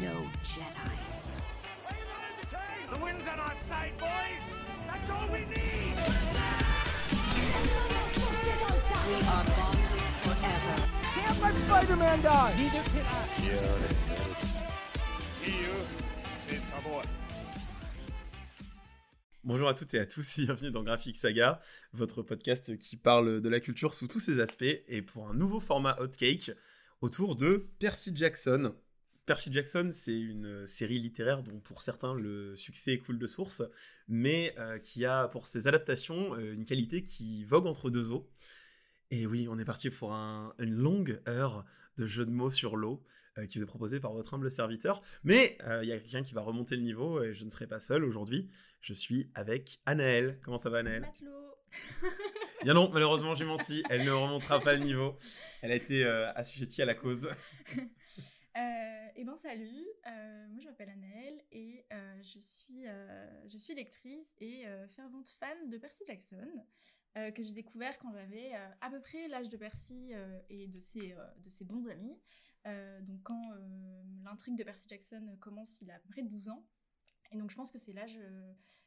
no Jedi. The wind's on our side, boys! That's all we need! We are bonded forever. Can't let Spider-Man die! Neither can I. See you, Space Cowboy. Bonjour à toutes et à tous, bienvenue dans Graphic Saga, votre podcast qui parle de la culture sous tous ses aspects et pour un nouveau format Hot Cake autour de Percy Jackson. Percy Jackson, c'est une série littéraire dont pour certains le succès coule de source, mais euh, qui a pour ses adaptations euh, une qualité qui vogue entre deux eaux. Et oui, on est parti pour un- une longue heure de jeu de mots sur l'eau euh, qui vous est proposé par votre humble serviteur. Mais euh, il y a quelqu'un qui va remonter le niveau et je ne serai pas seul aujourd'hui. Je suis avec Anaël. Comment ça va Anaël Matelot. Bien non, malheureusement j'ai menti. Elle ne remontera pas le niveau. Elle a été euh, assujettie à la cause. Euh, eh ben salut, euh, moi je m'appelle Annelle et euh, je, suis, je suis lectrice et fervente fan de Percy Jackson que j'ai découvert quand j'avais à peu près l'âge de Percy et de ses, de ses bons amis. Donc quand l'intrigue de Percy Jackson commence, il a à peu près 12 ans. Et donc je pense que c'est l'âge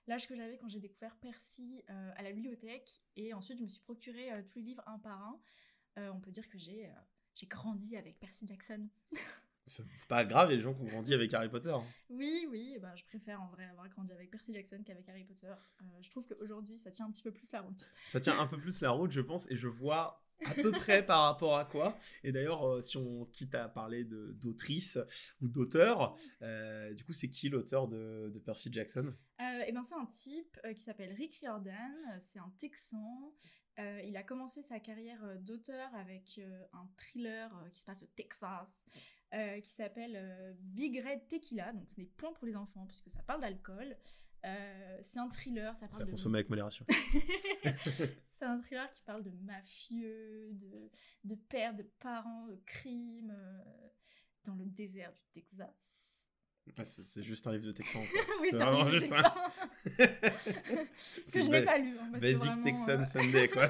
l'âge que j'avais quand j'ai découvert Percy à la bibliothèque et ensuite je me suis procuré tous les livres un par un. On peut dire que j'ai j'ai grandi avec Percy Jackson. C'est pas grave, il y a des gens qui ont grandi avec Harry Potter. Oui, oui, bah, je préfère en vrai avoir grandi avec Percy Jackson qu'avec Harry Potter. Euh, je trouve qu'aujourd'hui, ça tient un petit peu plus la route. Ça tient un peu plus la route, je pense, et je vois à peu près par rapport à quoi. Et d'ailleurs, euh, si on quitte à parler d'autrice ou d'auteur, euh, du coup, c'est qui l'auteur de, de Percy Jackson? Et ben, c'est un type qui s'appelle Rick Riordan, c'est un Texan. Euh, il a commencé sa carrière d'auteur avec euh, un thriller euh, qui se passe au Texas, euh, qui s'appelle euh, Big Red Tequila, donc ce n'est point pour les enfants puisque ça parle d'alcool. Euh, c'est un thriller, ça Ça parle de... consomme avec modération. c'est un thriller qui parle de mafieux, de, de pères, de parents, de crimes, dans le désert du Texas. Ah, c'est juste un livre de Texan. oui, C'est c'est un vraiment livre juste texan. C'est que je n'ai pas lu. hein, parce que Basic vraiment, Texan euh, Sunday, quoi.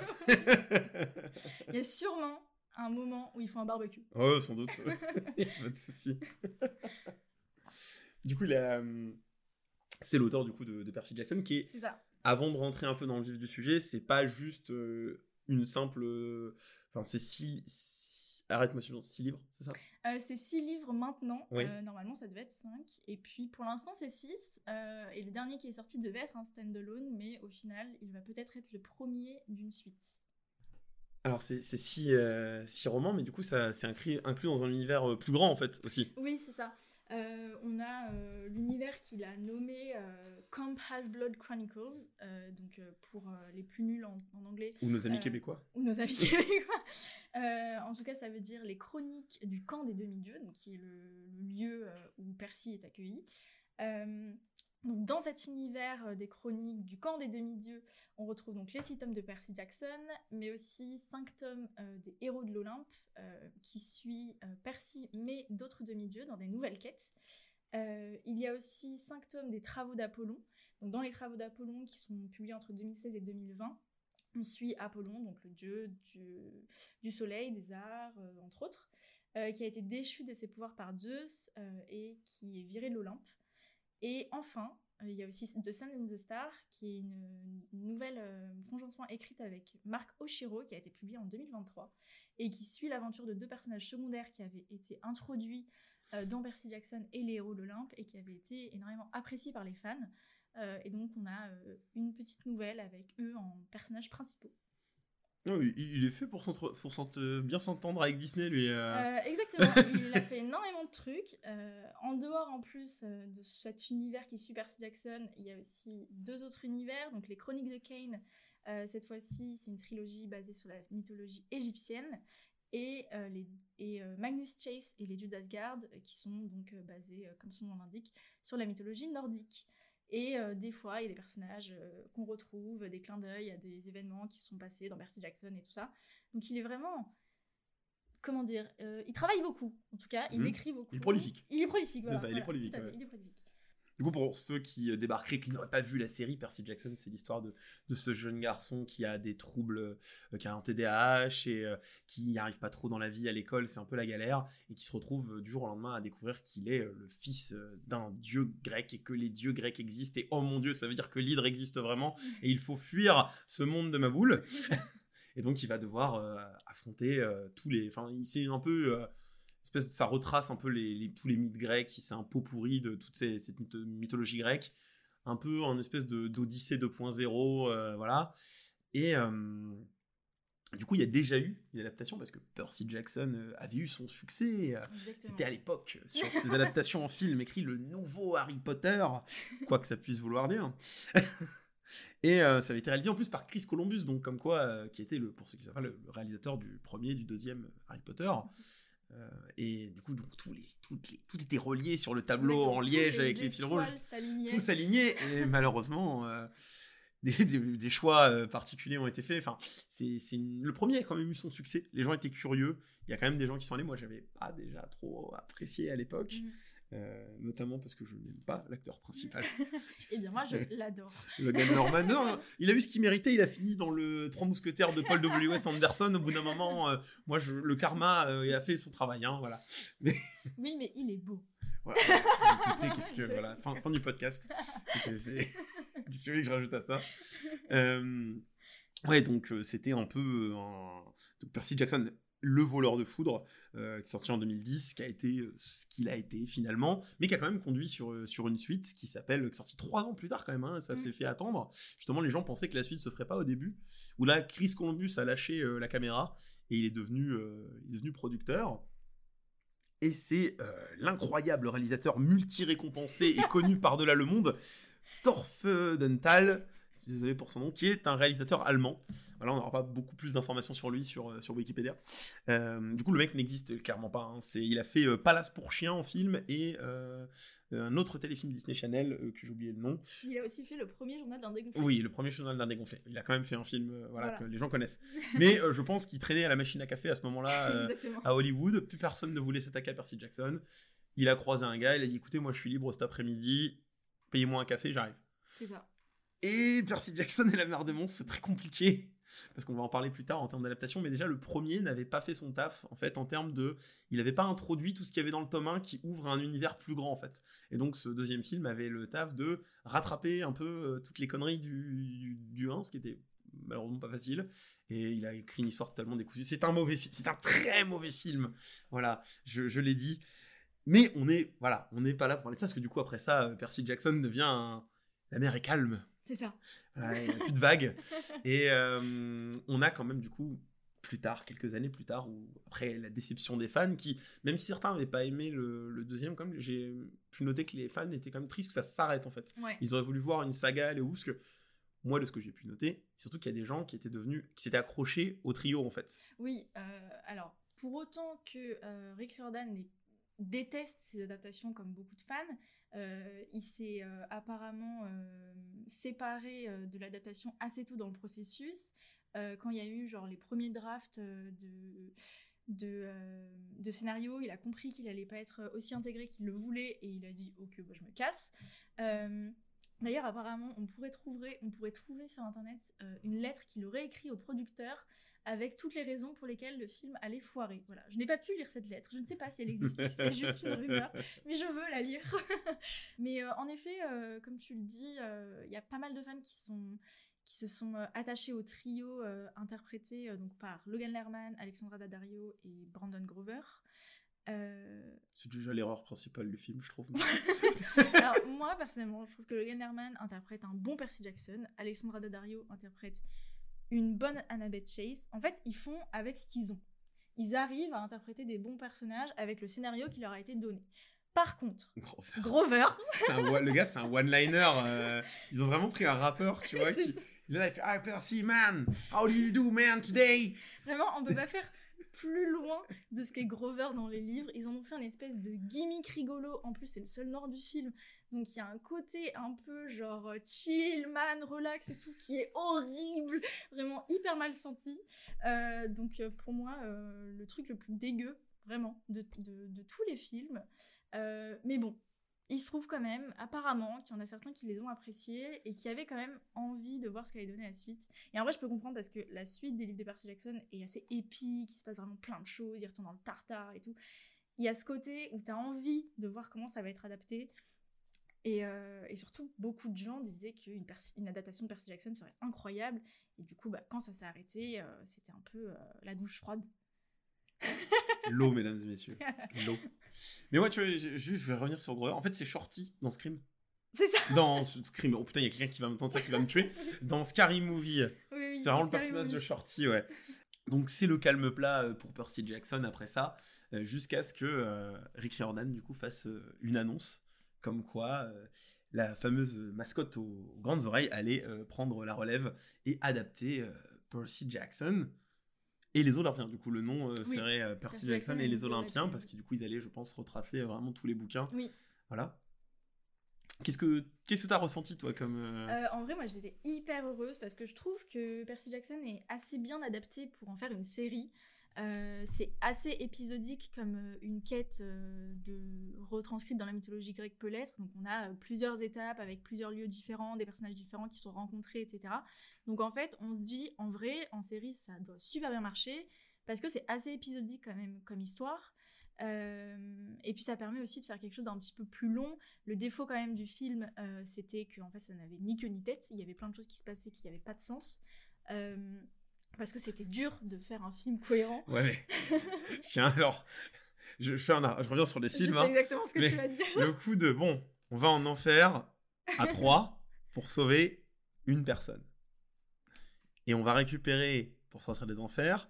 Il y a sûrement un moment où ils font un barbecue. oh, sans doute. Pas de souci. du coup, euh, c'est l'auteur du coup de, de Percy Jackson qui est C'est ça. avant de rentrer un peu dans le vif du sujet, c'est pas juste euh, une simple. euh, Enfin, c'est six. six- Arrête-moi six livres, c'est ça? Euh, c'est six livres maintenant. Oui. Normalement, ça devait être cinq. Et puis, pour l'instant, c'est six. Et le dernier qui est sorti devait être un stand-alone, mais au final, il va peut-être être le premier d'une suite. Alors, c'est six, euh, six romans, mais du coup, ça c'est inclus, inclus dans un univers euh, plus grand en fait aussi. Oui, c'est ça. Euh, on a euh, l'univers qu'il a nommé Camp Half-Blood Chronicles, donc pour les plus nuls en, en anglais, Ou nos amis québécois. ou nos amis québécois. En tout cas, ça veut dire les chroniques du camp des demi-dieux, donc qui est le, le lieu où Percy est accueilli. Dans cet univers euh, des chroniques du camp des demi-dieux, on retrouve donc les six tomes de Percy Jackson, mais aussi cinq tomes euh, des héros de l'Olympe, euh, qui suit Percy mais d'autres demi-dieux dans des nouvelles quêtes. Il y a aussi cinq tomes des travaux d'Apollon. Dans les travaux d'Apollon qui sont publiés entre 2016 et 2020, on suit Apollon, donc le dieu du, soleil, des arts, entre autres, qui a été déchu de ses pouvoirs par Zeus et qui est viré de l'Olympe. Et enfin, euh, il y a aussi The Sun and the Star, qui est une, nouvelle euh, écrite avec Marc Oshiro, qui a été publiée en 2023, et qui suit l'aventure de deux personnages secondaires qui avaient été introduits euh, dans Percy Jackson et les héros de l'Olympe, et qui avaient été énormément appréciés par les fans. Euh, et donc on a une petite nouvelle avec eux en personnages principaux. Non, il, est fait pour, pour s'ent- bien s'entendre avec Disney, lui. euh. Euh, exactement, il a fait énormément de trucs. Euh, en dehors, en plus euh, de cet univers qui suit Percy Jackson, il y a aussi deux autres univers. Donc, les Chroniques de Kane, euh, cette fois-ci, c'est une trilogie basée sur la mythologie égyptienne. Et, euh, les, et euh, Magnus Chase et les dieux d'Asgard, euh, qui sont donc euh, basés, euh, comme son nom l'indique, sur la mythologie nordique. Et euh, des fois, il y a des personnages euh, qu'on retrouve, des clins d'œil à des événements qui se sont passés dans Percy Jackson et tout ça. Donc il est vraiment comment dire, euh, il travaille beaucoup, en tout cas, il Mhm. écrit beaucoup. Il est prolifique. Il est prolifique, C'est ça, il est prolifique, ouais. il est prolifique. Du coup, pour ceux qui euh, débarqueraient, qui n'auraient pas vu la série, Percy Jackson, c'est l'histoire de, de ce jeune garçon qui a des troubles, euh, qui a un TDAH et euh, qui n'y arrive pas trop dans la vie à l'école, c'est un peu la galère, et qui se retrouve du jour au lendemain à découvrir qu'il est le fils d'un dieu grec et que les dieux grecs existent. Et oh mon dieu, ça veut dire que l'hydre existe vraiment, et il faut fuir ce monde de ma boule. et donc, il va devoir euh, affronter tous les. Enfin, il- c'est un peu. Espèce ça retrace un peu les, les- tous les mythes grecs, c'est un pot pourri de toute ces- cette mytho- mythologie grecque, un peu en espèce d'Odyssée 2.0, euh, voilà. Et euh, du coup, il y a déjà eu une adaptation parce que Percy Jackson euh, avait eu son succès. C'était à l'époque sur ces adaptations en film écrit le nouveau Harry Potter, quoi que ça puisse vouloir dire. Et euh, ça avait été réalisé en plus par Chris Columbus, donc comme quoi, euh, qui était le, pour ceux qui savent pas, le, le réalisateur du premier, du deuxième Harry Potter. Euh, et du coup, donc, tous les, toutes les, tout était relié sur le tableau en liège avec les fils rouges. tout s'aligné et malheureusement euh, des, des- des choix euh, particuliers ont été faits. Enfin c'est c'est une- le premier a quand même eu son succès. Les gens étaient curieux. Il y a quand même des gens qui sont allés. Moi j'avais pas déjà trop apprécié à l'époque. Mhm. Euh, notamment parce que je n'aime pas l'acteur principal Eh bien, moi, je l'adore. Logan Norman non, il a eu ce qu'il méritait il a fini dans le Trois mousquetaires de Paul W.S. Anderson au bout d'un moment euh, moi je, le karma euh, il a fait son travail hein, voilà Oui, mais il est beau. Voilà. Écoutez, qu'est-ce que voilà, fin, fin du podcast. Qu'est-ce que vous voulez que je rajoute à ça? Ouais, donc c'était un peu un... donc, Percy Jackson, le voleur de foudre, euh, qui est sorti en 2010, qui a été euh, ce qu'il a été finalement, mais qui a quand même conduit sur, euh, sur une suite qui s'appelle, qui est sortie trois ans plus tard quand même, hein, ça Mm. s'est fait attendre. Justement, les gens pensaient que la suite se ferait pas au début, où là, Chris Columbus a lâché euh, la caméra et il est devenu, euh, il est devenu producteur. Et c'est l'incroyable réalisateur multi-récompensé et connu par-delà le monde, Torfenthal, désolé pour son nom, qui est un réalisateur allemand. Voilà, on n'aura pas beaucoup plus d'informations sur lui sur, euh, sur Wikipédia. Euh, du coup, le mec n'existe clairement pas. hein. C'est, il a fait euh, Palace pour chien en film et euh, un autre téléfilm Disney Channel que j'ai oublié le nom. Il a aussi fait le premier journal d'un dégonflé. Oui, le premier journal d'un dégonflé. Il a quand même fait un film voilà, Voilà. que les gens connaissent. Mais je pense qu'il traînait à la machine à café à ce moment-là. à Hollywood, plus personne ne voulait s'attaquer à Percy Jackson. Il a croisé un gars, il a dit écoutez, moi je suis libre cet après-midi, payez-moi un café, j'arrive. C'est ça. Et Percy Jackson et la mer des monstres, c'est très compliqué. Parce qu'on va en parler plus tard en termes d'adaptation, mais déjà le premier n'avait pas fait son taf en fait en termes de. Il n'avait pas introduit tout ce qu'il y avait dans le tome 1 qui ouvre un univers plus grand en fait. Et donc ce deuxième film avait le taf de rattraper un peu euh, toutes les conneries du, du, du 1, ce qui était malheureusement pas facile. Et il a écrit une histoire totalement décousue. C'est un mauvais film, c'est un très mauvais film. Voilà, je, l'ai dit. Mais on est, voilà, on n'est pas là pour parler de ça, parce que du coup après ça, euh, Percy Jackson devient. La mer est calme. C'est ça. Voilà, il n'y a plus de vagues. Et euh, on a quand même, du coup, plus tard, quelques années plus tard, ou après la déception des fans, qui, même si certains n'avaient pas aimé le, le deuxième, comme j'ai pu noter que les fans étaient quand même tristes que ça s'arrête en fait. Ouais. Ils auraient voulu voir une saga aller où Parce que moi, de ce que j'ai pu noter, surtout qu'il y a des gens qui étaient devenus, qui s'étaient accrochés au trio en fait. Oui, euh, alors, pour autant que euh, Rick Riordan n'est- déteste ses adaptations comme beaucoup de fans, euh, il s'est euh, apparemment euh, séparé de l'adaptation assez tôt dans le processus. Quand il y a eu genre les premiers drafts de, de, de scénario, il a compris qu'il allait pas être aussi intégré qu'il le voulait et il a dit ok bah, je me casse. D'ailleurs apparemment on pourrait trouver, on pourrait trouver sur internet euh, une lettre qu'il aurait écrite au producteur avec toutes les raisons pour lesquelles le film allait foirer. Voilà, je n'ai pas pu lire cette lettre, je ne sais pas si elle existe c'est juste une rumeur, mais je veux la lire. mais euh, en effet, euh, comme tu le dis, il y a pas mal de fans qui sont qui se sont attachés au trio interprété donc par Logan Lerman, Alexandra Daddario et Brandon Grover. Euh, C'est déjà l'erreur principale du film, je trouve. alors moi personnellement, je trouve que Logan Lerman interprète un bon Percy Jackson, Alexandra Daddario interprète une bonne Annabeth Chase. En fait, ils font avec ce qu'ils ont. Ils arrivent à interpréter des bons personnages avec le scénario qui leur a été donné. Par contre. Grover, un le gars, c'est un one-liner. euh, ils ont vraiment pris un rappeur, tu vois, qui. ça. Là, il fait Ah, Percy, man, how do you do, man, today? vraiment, on peut pas faire plus loin de ce qu'est Grover dans les livres. Ils en ont fait une espèce de gimmick rigolo. En plus, c'est le seul nord du film. Donc, il y a un côté un peu genre euh, chill, man, relax et tout, qui est horrible. Vraiment hyper mal senti. Euh, donc, euh, pour moi, le truc le plus dégueu, vraiment, de, de- tous les films. Mais bon, il se trouve quand même, apparemment, qu'il y en a certains qui les ont appréciés et qui avaient quand même envie de voir ce qu'allait donner la suite. Et en vrai, je peux comprendre parce que la suite des livres de Percy Jackson est assez épique, il se passe vraiment plein de choses, il retourne dans le tartare et tout. Il y a ce côté où tu as envie de voir comment ça va être adapté. Et, euh, et surtout, beaucoup de gens disaient qu'une une adaptation de Percy Jackson serait incroyable. Et du coup, bah, quand ça s'est arrêté, euh, c'était un peu euh, la douche froide. L'eau, mesdames et messieurs. L'eau. Mais ouais, tu vois, je, je vais revenir sur Grover. En fait, c'est Shorty dans Scream. C'est ça Dans Scream. Oh putain, il y a quelqu'un qui va m'entendre ça, qui va me tuer. Dans Scary Movie. Oui, oui, C'est vraiment le personnage de. Shorty, ouais. Donc c'est le calme plat euh, pour Percy Jackson après ça, euh, jusqu'à ce que euh, Rick Riordan du coup fasse euh, une annonce comme quoi euh, la fameuse mascotte aux grandes oreilles allait prendre la relève et adapter Percy Jackson et les Olympiens. Du coup, le nom euh, Oui. serait euh, Percy Percy Jackson et les Olympiens parce que du coup, ils allaient, je pense, retracer euh, vraiment tous les bouquins. Oui. Voilà. Qu'est-ce que qu'est-ce que t'as ressenti toi comme en vrai, moi j'étais hyper heureuse parce que je trouve que Percy Jackson est assez bien adapté pour en faire une série. Euh, c'est assez épisodique comme euh, une quête euh, retranscrite dans la mythologie grecque peut l'être. Donc on a plusieurs étapes avec plusieurs lieux différents, des personnages différents qui sont rencontrés, etc. Donc en fait, on se dit en vrai, en série, ça doit super bien marcher parce que c'est assez épisodique quand même comme histoire. Et puis ça permet aussi de faire quelque chose d'un petit peu plus long. Le défaut quand même du film, c'était que fait ça n'avait ni queue ni tête. Il y avait plein de choses qui se passaient qui n'avaient pas de sens. Parce que c'était dur de faire un film cohérent. Ouais, mais tiens alors, je fais un, je reviens sur les Je films. sais hein. exactement ce que tu vas dire. le coup de bon, on va en enfer à 3 pour sauver une personne. Et on va récupérer, pour sortir des enfers,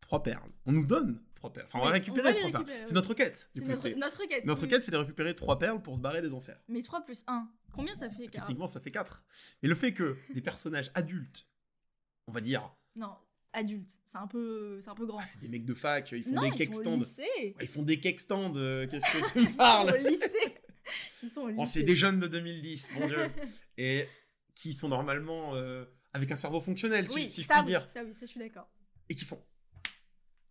trois perles. On nous donne trois perles. Enfin, on va récupérer on va trois perles. C'est notre quête. Du C'est coup, notre, quête. notre oui. quête, c'est de récupérer trois perles pour se barrer des enfers. Mais 3 plus 1. Combien ça fait Cara Techniquement, ça fait 4. Mais le fait que des personnages adultes, on va dire, Non, adulte. C'est un peu, c'est un peu grand. ah, c'est des mecs de fac, ils font non, des ils cake stands. lycée. Ils font des cake stands, euh, qu'est-ce que tu me Ils parles sont au lycée. Ils sont au lycée. Oh, c'est des jeunes de 2010, mon dieu. Et qui sont normalement euh, avec un cerveau fonctionnel, si, Oui, si je ça, puis oui, dire. ça oui, ça je suis d'accord. Et qui font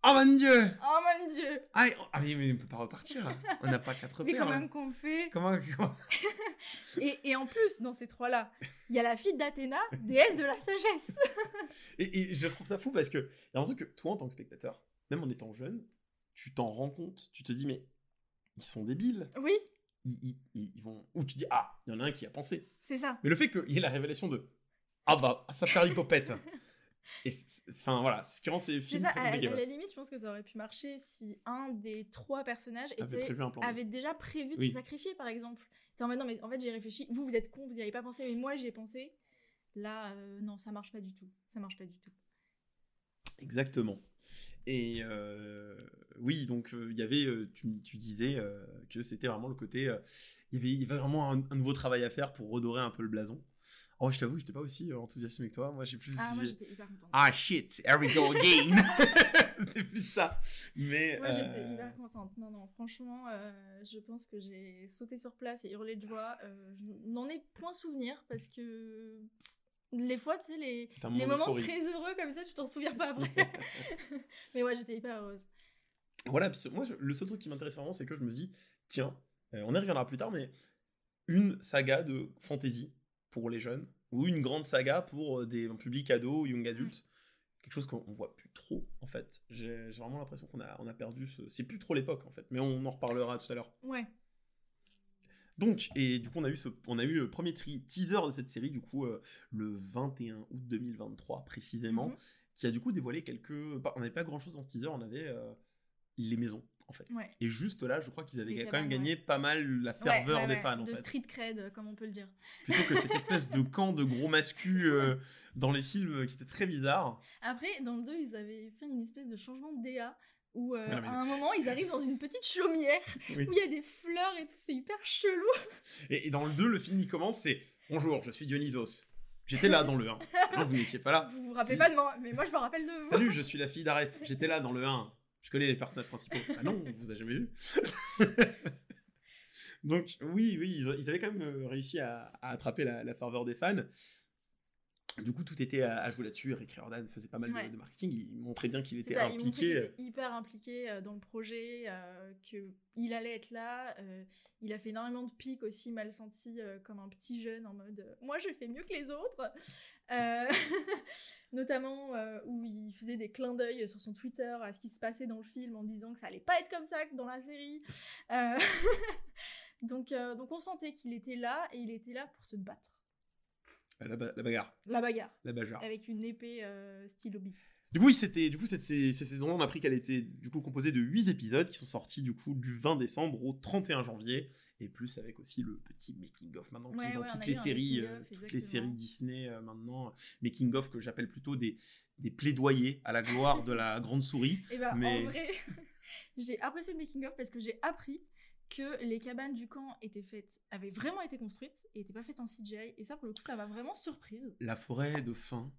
Oh mon dieu Oh mon dieu ah, ah, mais, on peut pas repartir. là. On n'a pas quatre Mais paires. quand là. même qu'on fait. Comment, comment- Et, et en plus, dans ces trois-là, il y a la fille d'Athéna, déesse de la sagesse. et, et je trouve ça fou parce que il y a un truc que toi, en tant que spectateur, même en étant jeune, tu t'en rends compte. Tu te dis, mais ils sont débiles. Oui, Ils, ils- ils- ils vont. Ou tu dis, ah, il y en a un qui a pensé. c'est ça. Mais le fait qu'il y ait la révélation de Ah bah, ça perd l'hypopète. Et enfin voilà, ce qui rend ces C'est films ça, à, compliqués. à ouais. la limite, je pense que ça aurait pu marcher si un des trois personnages Avait était, déjà prévu de Oui. se sacrifier, par exemple. T'es en mode, non, mais en fait, j'ai réfléchi. Vous, vous êtes con, vous n'y avez pas pensé, mais moi, j'y ai pensé. Là, euh, non, ça marche pas du tout. Ça marche pas du tout. Exactement. Et euh, oui, donc euh, il y avait, euh, tu, tu disais que c'était vraiment le côté, il y avait, il y avait vraiment un, un nouveau travail à faire pour redorer un peu le blason. Oh, je t'avoue, j'étais pas aussi euh, enthousiasmé que toi. Moi, j'ai plus. Ah, moi, j'ai- j'étais hyper contente. ah shit, here we go again. c'était plus ça. Mais Moi, j'étais euh, hyper contente. Non, non, franchement, euh, je pense que j'ai sauté sur place et hurlé de joie. Euh, je n'en ai point souvenir parce que les fois, tu sais, les, les moment moments très heureux comme ça, tu t'en souviens pas après. mais ouais, j'étais hyper heureuse. Voilà, puis moi, je- le seul truc qui m'intéresse vraiment, c'est que je me dis, tiens, euh, on y reviendra plus tard, mais une saga de fantasy pour les jeunes, ou une grande saga pour euh, des un public ado, young adultes, quelque chose qu'on on voit plus trop, en fait. J'ai vraiment l'impression qu'on a, on a perdu ce... C'est plus trop l'époque, en fait, mais on en reparlera tout à l'heure. Ouais. Donc, et du coup, on a eu, ce, on a eu le premier tri- teaser de cette série, du coup, euh, le 21 août 2023, précisément, Mhm. qui a du coup dévoilé quelques... bah, on n'avait pas grand-chose dans ce teaser, on avait euh, les maisons, en fait. Ouais. Et juste là, je crois qu'ils avaient Les quand même gagné pas mal la Ouais, ferveur ouais, des fans, en De fait. street cred, comme on peut le dire. Plutôt que cette espèce de camp de gros mascus euh, dans les films euh, qui était très bizarre. Après, dans le 2, ils avaient fait une espèce de changement de DA où euh, Ouais, non, mais- à un moment, ils arrivent dans une petite chaumière Oui. où il y a des fleurs et tout, c'est hyper chelou. Et, et dans le 2, le film il commence, c'est Bonjour, je suis Dionysos. J'étais là dans le 1. Non, vous n'étiez pas là. Vous vous rappelez Si. pas de moi, mais moi je me rappelle de vous. Salut, je suis la fille d'Arès. J'étais là dans le 1. Je connais les personnages principaux. Ah non, on vous a jamais vu. Donc oui, oui, ils, ils avaient quand même euh, réussi à, à attraper la, la ferveur des fans. Du coup, tout était à, à jouer là-dessus. Rick Riordan faisait pas mal de- Ouais. de, marketing. Il montrait bien qu'il était ça, il impliqué. qu'il euh, était hyper impliqué euh, dans le projet, euh, qu'il allait être là. euh, il a fait énormément de pics aussi, mal sentis, euh, comme un petit jeune en mode Moi, je fais mieux que les autres. Notamment où il faisait des clins d'œil sur son Twitter à ce qui se passait dans le film en disant que ça allait pas être comme ça que dans la série. Donc, donc on sentait qu'il était là et il était là pour se battre. La, ba- la bagarre, La bagarre, la bagarre. avec une épée euh, style hobby. Du coup, oui, c'était, du coup, cette, ces, ces saisons-là, on a appris qu'elle était du coup composée de 8 épisodes qui sont sortis du coup du 20 décembre au 31 janvier, et plus avec aussi le petit making of maintenant qui est dans ouais, on toutes les séries, making euh, of, toutes les séries Disney euh, maintenant, making of que j'appelle plutôt des des plaidoyers à la gloire de la grande souris. Et bah, Mais- en vrai, j'ai apprécié le making-of parce que j'ai appris que les cabanes du camp étaient faites, avaient vraiment été construites et n'étaient pas faites en CGI. Et ça, pour le coup, ça m'a vraiment surprise. La forêt de fin,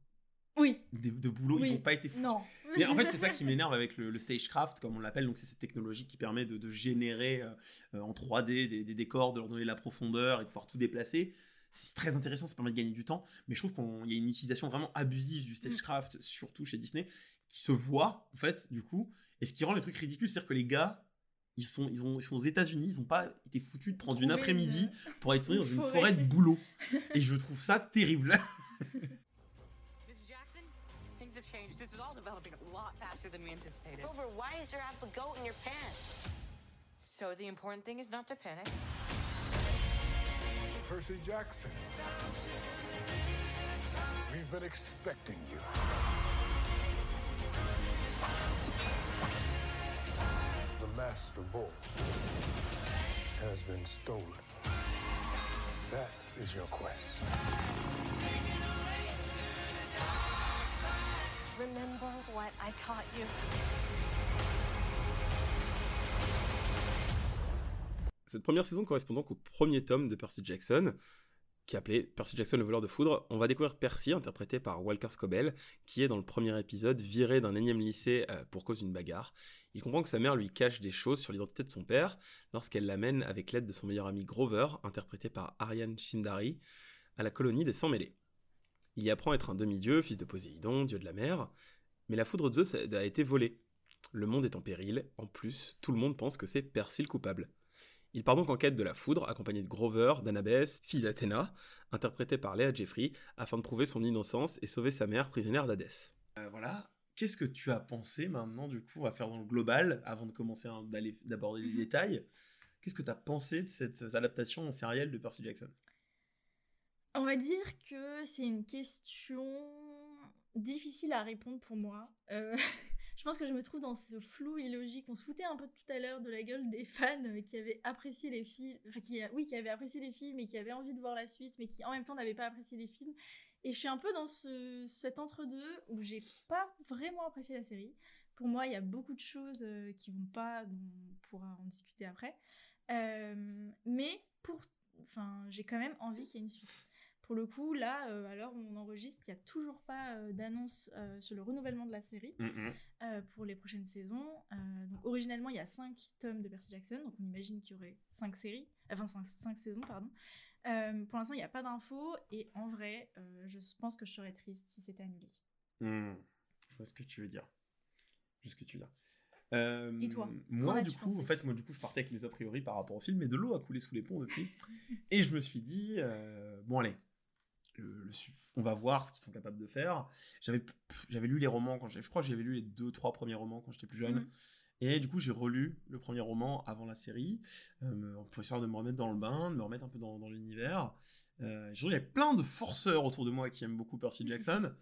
Oui, de, de boulot, Oui. ils ont pas été foutus. non. Mais en fait, c'est ça qui m'énerve avec le, le stagecraft, comme on l'appelle. Donc, c'est cette technologie qui permet de, de générer euh, euh, en 3D des, des décors, de leur donner de la profondeur et de pouvoir tout déplacer. C'est très intéressant, ça permet de gagner du temps. Mais je trouve qu'il y a une utilisation vraiment abusive du stagecraft, surtout chez Disney, qui se voit, en fait, du coup. Et ce qui rend le truc ridicule, c'est-à-dire que les gars, ils sont, ils, ont, ils sont aux États-Unis, ils n'ont pas été foutus de prendre une après-midi une- pour aller tourner dans une forêt. forêt de boulot. Et je trouve ça terrible. Mrs. Jackson, things have changed. This is all developing a lot faster than we anticipated. Grover, why is there half a goat in your pants? So the important thing is not to panic. Percy Jackson. We've been expecting you. Master Ball has been stolen. That is your quest. Remember what I taught you? Cette première saison correspond donc au premier tome de Percy Jackson, qui est appelé Percy Jackson le voleur de foudre. On va découvrir Percy, interprété par Walker Scobell, qui est dans le premier épisode viré d'un énième lycée euh, pour cause d'une bagarre. Il comprend que sa mère lui cache des choses sur l'identité de son père lorsqu'elle l'amène avec l'aide de son meilleur ami Grover, interprété par Ariane Shindari, à la colonie des Sans-Mêlés. Il y apprend à être un demi-dieu, fils de Poséidon, dieu de la mer, mais la foudre de Zeus a été volée. Le monde est en péril, en plus, tout le monde pense que c'est Percy le coupable. Il part donc en quête de la foudre, accompagné de Grover, d'Annabeth, fille d'Athéna, interprétée par Léa Jeffrey, afin de prouver son innocence et sauver sa mère prisonnière d'Hadès. Euh, voilà. Qu'est-ce que tu as pensé maintenant, du coup, à faire dans le global, avant de commencer à- d'aller- d'aborder les détails Qu'est-ce que tu as pensé de cette adaptation en sériel de Percy Jackson? On va dire que c'est une question difficile à répondre pour moi. Euh, je pense que je me trouve dans ce flou illogique. On se foutait un peu tout à l'heure de la gueule des fans euh, qui avaient apprécié les films, enfin qui, oui, qui avaient apprécié les films et qui avaient envie de voir la suite, mais qui en même temps n'avaient pas apprécié les films. Et je suis un peu dans ce, cet entre-deux où j'ai pas vraiment apprécié la série. Pour moi, il y a beaucoup de choses euh, qui vont pas, on pourra en discuter après. Euh, mais pour, enfin, j'ai quand même envie qu'il y ait une suite. Pour le coup, là, euh, à l'heure où on enregistre, il n'y a toujours pas euh, d'annonce euh, sur le renouvellement de la série euh, pour les prochaines saisons. Donc, originellement, il y a 5 tomes de Percy Jackson, donc on imagine qu'il y aurait 5 séries, enfin 5, saisons, pardon. Pour l'instant, il n'y a pas d'infos, et en vrai, je pense que je serais triste si c'était annulé. Hmm, Je vois ce que tu veux dire. Je vois ce que tu veux dire. Euh, Et toi Moi, du coup, en fait, moi, du coup, je partais avec mes a priori par rapport au film, mais de l'eau a coulé sous les ponts depuis. et je me suis dit, euh, bon, allez, le- le su- on va voir ce qu'ils sont capables de faire. J'avais, j'avais lu les romans quand j'ai, je crois que j'avais lu les deux, trois premiers romans quand j'étais plus jeune. Mhm. Et du coup, j'ai relu le premier roman avant la série, euh, essayer de me remettre dans le bain, de me remettre un peu dans, dans l'univers. Euh, qu'il y avait plein de forceurs autour de moi qui aiment beaucoup Percy Jackson.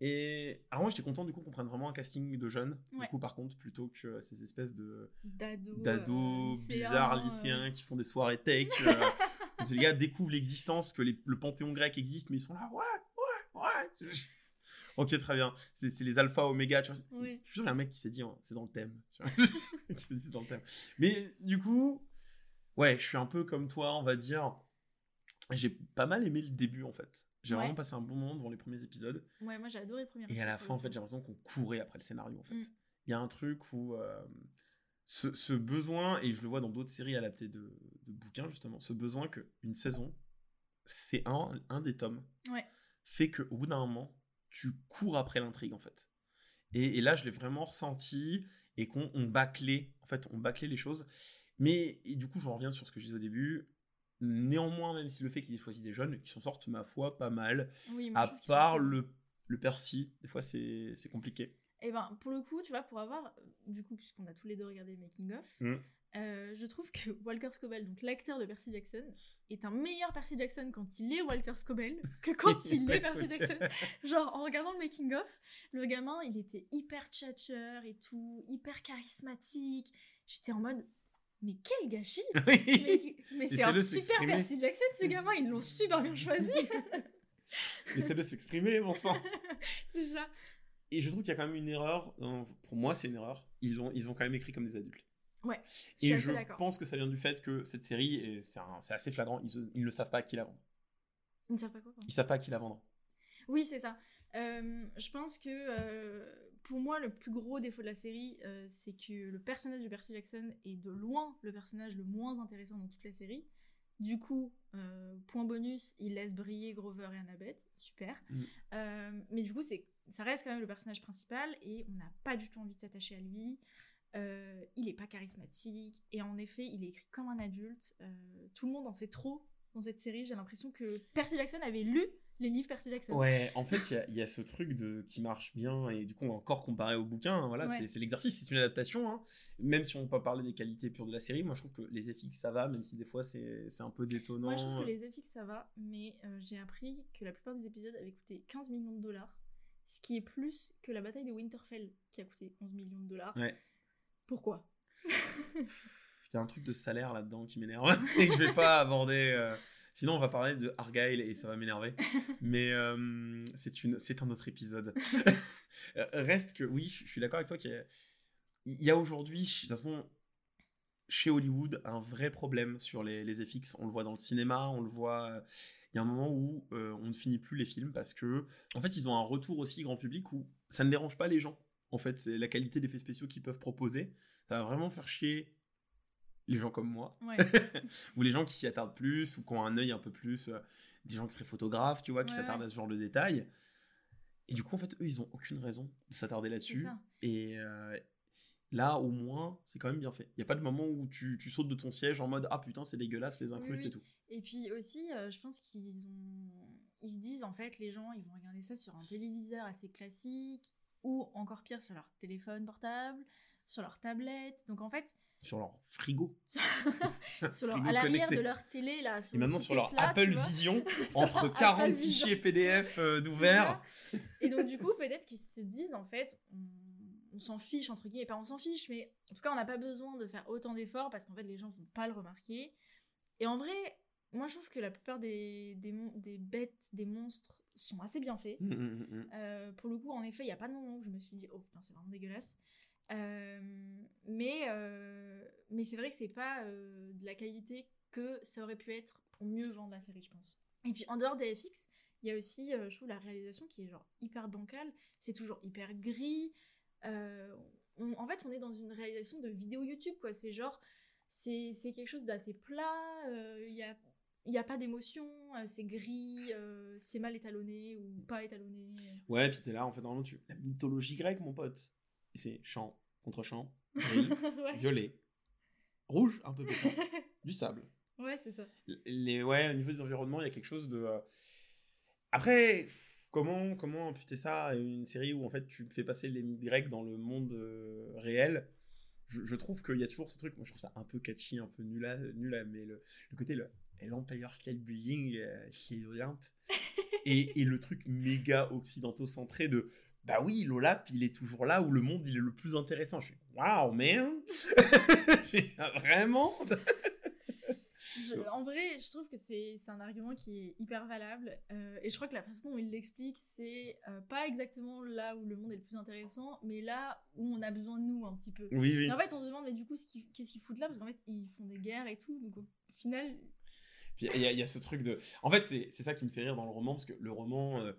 Et alors moi, j'étais content du coup qu'on prenne vraiment un casting de jeunes, Ouais. du coup par contre, plutôt que ces espèces de D'ados, d'ados euh, lycéens, bizarres euh, lycéens qui font des soirées tech. les gars découvrent l'existence, que les- le panthéon grec existe, mais ils sont là, ouais, ouais, ouais. ok, très bien. C'est c'est les alpha, oméga, tu vois. Oui. Je suis sûr qu'il y a un mec qui s'est dit, oh, c'est dans le thème. tu vois. qui s'est dit, c'est dans le thème. Mais du coup, ouais, je suis un peu comme toi, on va dire. J'ai pas mal aimé le début, en fait. J'ai Ouais. vraiment passé un bon moment devant les premiers épisodes. Ouais, moi j'ai adoré le premier Et à la fin, en fait, j'ai l'impression qu'on courait après le scénario, en fait. Mm. Il y a un truc où euh, ce, ce besoin, et je le vois dans d'autres séries adaptées de, de bouquins, justement, ce besoin qu'une saison, c'est un, un des tomes. Ouais. fait qu'au bout d'un moment, tu cours après l'intrigue en fait. Et, et là, je l'ai vraiment ressenti et qu'on on bâclait, en fait, on bâclait les choses. Mais et du coup, je reviens sur ce que je disais au début. Néanmoins, même si le fait qu'ils aient choisi des jeunes, ils s'en sortent, ma foi, pas mal. Oui, À part le, le Percy, des fois c'est compliqué. Eh ben, pour le coup, tu vois, pour avoir, euh, du coup, puisqu'on a tous les deux regardé le making of, Mm. euh, je trouve que Walker Scobell, donc l'acteur de Percy Jackson, est un meilleur Percy Jackson quand il est Walker Scobell que quand il est Percy Jackson. Genre, en regardant le making of, le gamin, il était hyper tchatcheur et tout, hyper charismatique. J'étais en mode, mais quel gâchis Mais, mais c'est un super. Percy Jackson, ce gamin, ils l'ont super bien choisi. Laissez-le s'exprimer, bon sang. c'est ça. Et je trouve qu'il y a quand même une erreur. Pour moi, c'est une erreur. Ils ont, ils ont quand même écrit comme des adultes. Ouais, je Et je pense que ça vient du fait que cette série, et c'est un- c'est assez flagrant, ils, ils ne savent pas à qui la vendre. Ils ne savent pas quoi. Ils savent pas à qui la vendre. Oui, c'est ça. Euh, je pense que euh, pour moi, le plus gros défaut de la série, euh, c'est que le personnage de Percy Jackson est de loin le personnage le moins intéressant dans toute la série. Du coup, euh, point bonus, il laisse briller Grover et Annabeth. Super. Mm. Euh, mais du coup, c'est, ça reste quand même le personnage principal et on n'a pas du tout envie de s'attacher à lui. Euh, il est pas charismatique et en effet, il est écrit comme un adulte. Tout le monde en sait trop dans cette série. J'ai l'impression que Percy Jackson avait lu les livres Percy Jackson. Ouais, en fait, il y a- il y, a ce truc de, qui marche bien, et du coup, on va encore comparé au bouquin, hein, voilà, Ouais. c'est- l'exercice, c'est une adaptation, hein. même si on peut pas parler des qualités pures de la série, moi je trouve que les FX ça va, même si des fois c'est c'est un peu détonnant. Moi, je trouve que les FX ça va, mais euh, j'ai appris que la plupart des épisodes avaient coûté 15 millions de dollars, ce qui est plus que la bataille de Winterfell qui a coûté 11 millions de dollars. Ouais. Pourquoi? Il y a un truc de salaire là-dedans qui m'énerve, et que je vais pas aborder, euh, sinon on va parler de Argyle, et ça va m'énerver, mais euh, c'est une- c'est un autre épisode. Reste que, oui, je suis d'accord avec toi qu'il y a, il y a aujourd'hui, de toute façon, chez Hollywood, un vrai problème sur les, les FX. On le voit dans le cinéma, on le voit. Il y a un moment où euh, on ne finit plus les films parce que, en fait, ils ont un retour aussi grand public où ça ne dérange pas les gens. En fait, c'est la qualité d'effets spéciaux qu'ils peuvent proposer. Ça va vraiment faire chier les gens comme moi, Ouais. ou les gens qui s'y attardent plus, ou qui ont un œil un peu plus, euh, des gens qui seraient photographes, tu vois, qui s'attardent ouais. à ce genre de détails. Et du coup, en fait, eux, ils ont aucune raison de s'attarder là-dessus. Et euh, là, au moins, c'est quand même bien fait. Il n'y a pas de moment où tu, tu sautes de ton siège en mode Ah putain, c'est dégueulasse, les incrustes oui. et tout. Et puis aussi, euh, je pense qu'ils ont... Ils se disent, en fait, les gens, ils vont regarder ça sur un téléviseur assez classique, ou encore pire, sur leur téléphone portable, sur leur tablette. Donc en fait, Sur leur frigo. sur leur, Frigo à l'arrière de leur télé, là, sur Et maintenant sur leur Tesla, Apple. Vision, entre leur 40 Apple Vision. fichiers PDF euh, d'ouvert. Et donc, du coup, peut-être qu'ils se disent, en fait, on, on s'en fiche, entre guillemets, pas on s'en fiche, mais en tout cas, on n'a pas besoin de faire autant d'efforts parce qu'en fait, les gens vont pas le remarquer. Et en vrai, moi, je trouve que la plupart des, des, bêtes, des monstres sont assez bien faits. Mm, mm, mm, mm. Euh, pour le coup, en effet, il n'y a pas de moment où je me suis dit, oh putain, c'est vraiment dégueulasse. Euh, mais euh, mais c'est vrai que c'est pas euh, de la qualité que ça aurait pu être pour mieux vendre la série, je pense. Et puis en dehors des FX, il y a aussi, je trouve, la réalisation qui est genre hyper bancale. C'est toujours hyper gris. En fait, on est dans une réalisation de vidéo YouTube, quoi. C'est genre, c'est quelque chose d'assez plat. Il y a il n'y a pas d'émotion, c'est gris, c'est mal étalonné ou pas étalonné. Ouais, puis t'es là, en fait, normalement, tu... la mythologie grecque, mon pote. C'est champ contre champ, gris, ouais, violet, rouge, un peu pétant, du sable. ouais c'est ça. les ouais au niveau des environnements il y a quelque chose de euh, après pff, comment comment imputer ça à une série où en fait tu fais passer les mythes grecs dans le monde euh, réel? Je, je trouve qu'il y a toujours ce truc. Moi je trouve ça un peu catchy un peu nul à, nul à mais le, le côté le l'Empire State Building euh, chez Olympe et, et le truc méga occidentaux-centré de bah oui, l'Olap, il est toujours là où le monde il est le plus intéressant. Je suis waouh, man! Vraiment? Je- en vrai, je trouve que c'est un argument qui est hyper valable. euh, et je crois que la façon dont il l'explique, c'est euh, pas exactement là où le monde est le plus intéressant, mais là où on a besoin de nous un petit peu. Oui, oui. En fait, on se demande, mais du coup, qu'est-ce qu'ils foutent là? Parce qu'en fait, ils font des guerres et tout. Donc au final, Puis il y, y a ce truc de. En fait, c'est c'est ça qui me fait rire dans le roman, parce que le roman, euh,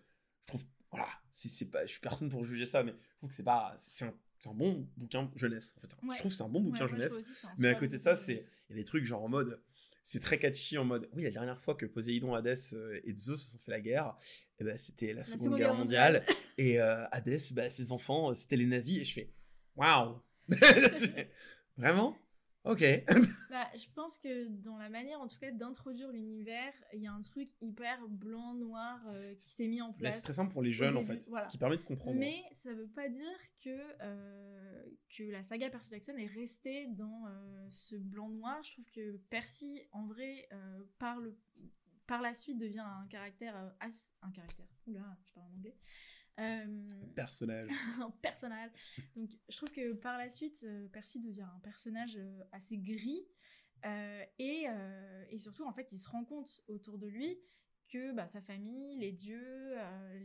je trouve. Voilà, c'est c'est pas, je suis personne pour juger ça, mais je trouve que c'est pas. C'est un, un bon bouquin jeunesse. En fait. Ouais. Je trouve que c'est un bon bouquin jeunesse. aussi Mais à côté de ça, c'est il y a des trucs genre en mode c'est très catchy en mode oui la dernière fois que Poséidon, Hadès euh, et Zeus se sont fait la guerre, eh ben, c'était la Seconde Guerre mondiale et euh, Hadès, bah, ses enfants, euh, c'était les nazis et je fais waouh vraiment? Ok Bah, je pense que dans la manière, en tout cas, d'introduire l'univers, il y a un truc hyper blanc, noir euh, qui s'est mis en Là, place. c'est très simple pour les jeunes en fait voilà. ce qui permet de comprendre Mais ça veut pas dire que, euh, que la saga Percy Jackson est restée dans euh, ce blanc-noir. Je trouve que Percy, en vrai, par, le- par la suite, devient un caractère. as- un caractère. Oula, je parle en anglais. Euh, personnage un personnage. Donc, je trouve que par la suite, euh, Percy devient un personnage euh, assez gris. euh, et, euh, et surtout, en fait, il se rend compte autour de lui que bah, sa famille, les dieux,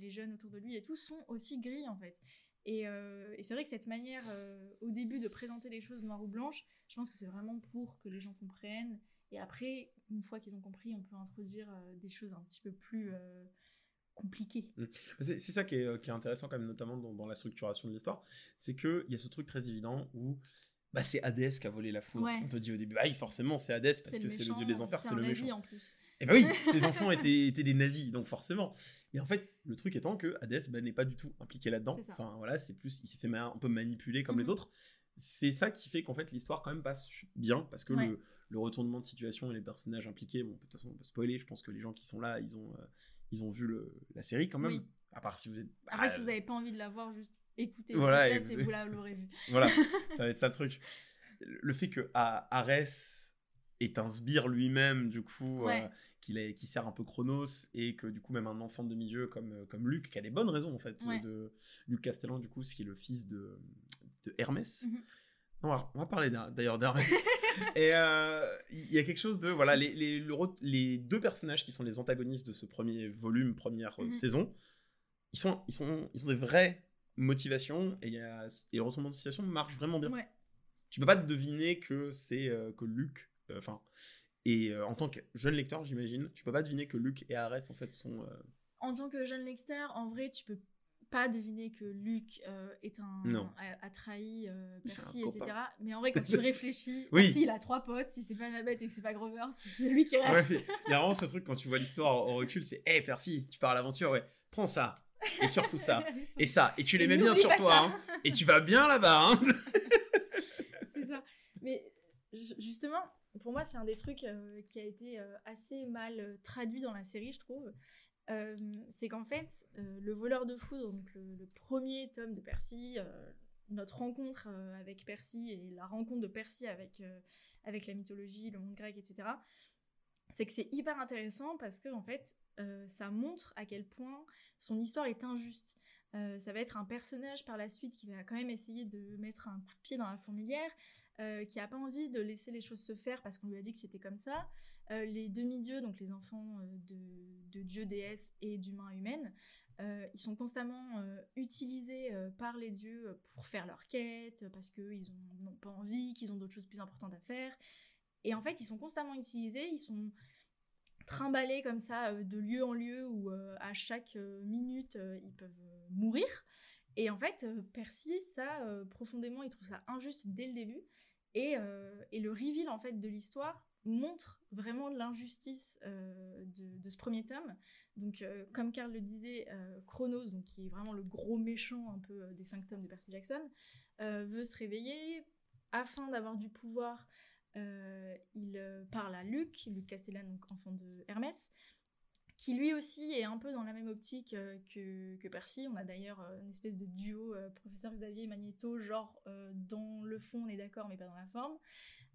les jeunes autour de lui et tout sont aussi gris, en fait. Et, euh, et c'est vrai que cette manière, euh, au début, de présenter les choses noires ou blanches, je pense que c'est vraiment pour que les gens comprennent. Et après, une fois qu'ils ont compris, on peut introduire euh, des choses un petit peu plus euh, compliquées. C'est ça qui est, euh, qui est intéressant quand même, notamment dans, dans la structuration de l'histoire, c'est qu'il y a ce truc très évident où bah, c'est Hadès qui a volé la foudre. Ouais. On te dit au début, ah oui, forcément c'est Hadès parce que c'est le dieu des enfers, c'est le méchant. en plus. Et bah oui, ses enfants étaient, étaient des nazis, donc forcément. Mais en fait, le truc étant que Hadès bah, n'est pas du tout impliqué là-dedans. Enfin voilà, c'est plus, il s'est fait un peu manipuler comme les Mhm. autres. C'est ça qui fait qu'en fait l'histoire quand même passe bien parce que Ouais. le, le retournement de situation et les personnages impliqués, bon, de toute façon, on peut spoiler. Je pense que les gens qui sont là, ils ont, euh, ils ont vu le- la série quand même. Oui. À part si vous êtes. Après, Ah, si vous n'avez pas envie de la voir, juste écoutez Voilà, le podcast et et vous- vous la- l'aurez vu. Voilà, ça va être ça le truc. Le fait que A- Arès est un sbire lui-même, du coup, euh, Ouais. qu'il qui sert un peu Chronos, et que du coup, même un enfant de demi-dieu comme, euh, comme Luc, qui a des bonnes raisons en fait, Ouais. de Luc Castellan, du coup, ce qui est le fils de, de Hermès. Mhm. On va, on va parler d'ailleurs d'Hermès. et euh, il y a quelque chose de. Voilà, les, les, le les deux personnages qui sont les antagonistes de ce premier volume, première euh, Mhm. saison, ils sont, ils, sont, ils ont des vraies motivations et, y a, et le retournement de situation marche vraiment bien. Ouais. Tu peux pas te deviner que c'est euh, que Luc, enfin, et en tant que jeune lecteur, j'imagine, tu peux pas deviner que Luc et Arès en fait sont. En tant que jeune lecteur, en vrai, tu peux pas deviner que Luc euh, est un Non. a, a trahi euh, Percy, etc. Mais en vrai, quand tu réfléchis, Oui. Percy, il a trois potes. Si c'est pas Annabeth et que c'est pas Grover, c'est lui qui reste. il y a vraiment ce truc quand tu vois l'histoire au recul, c'est Hé Percy, tu pars à l'aventure, ouais, prends ça, et surtout ça, et ça, et tu les Et mets bien sur toi, hein, et tu vas bien là-bas, hein. c'est ça. Mais ju- justement, pour moi, c'est un des trucs euh, qui a été euh, assez mal traduit dans la série, je trouve. Euh, c'est qu'en fait, euh, le voleur de foudre, donc le, premier tome de Percy, euh, notre rencontre avec Percy et la rencontre de Percy avec, avec la mythologie, le monde grec, etc., c'est que c'est hyper intéressant parce que en fait, ça montre à quel point son histoire est injuste. Euh, ça va être un personnage par la suite qui va quand même essayer de mettre un coup de pied dans la fourmilière, euh, qui a pas envie de laisser les choses se faire parce qu'on lui a dit que c'était comme ça. Euh, les demi-dieux, donc les enfants de, dieux, déesses et d'humains humaines, ils sont constamment utilisés par les dieux pour faire leur quête, parce qu'ils ont- n'ont pas envie, qu'ils ont d'autres choses plus importantes à faire. Et en fait, ils sont constamment utilisés, ils sont trimballés comme ça euh, de lieu en lieu où euh, à chaque euh, minute ils peuvent mourir. Et en fait, Percy, ça, profondément, il trouve ça injuste dès le début. Et, et le reveal, en fait, de l'histoire montre vraiment l'injustice de, ce premier tome. Donc, comme Karl le disait, Chronos, donc, qui est vraiment le gros méchant un peu des cinq tomes de Percy Jackson, veut se réveiller afin d'avoir du pouvoir. Euh, il euh, parle à Luc, Luc Castellan, donc enfant de Hermès, qui lui aussi est un peu dans la même optique euh, que, que Percy. On a d'ailleurs une espèce de duo euh, professeur Xavier et Magneto, genre euh, dans le fond on est d'accord mais pas dans la forme.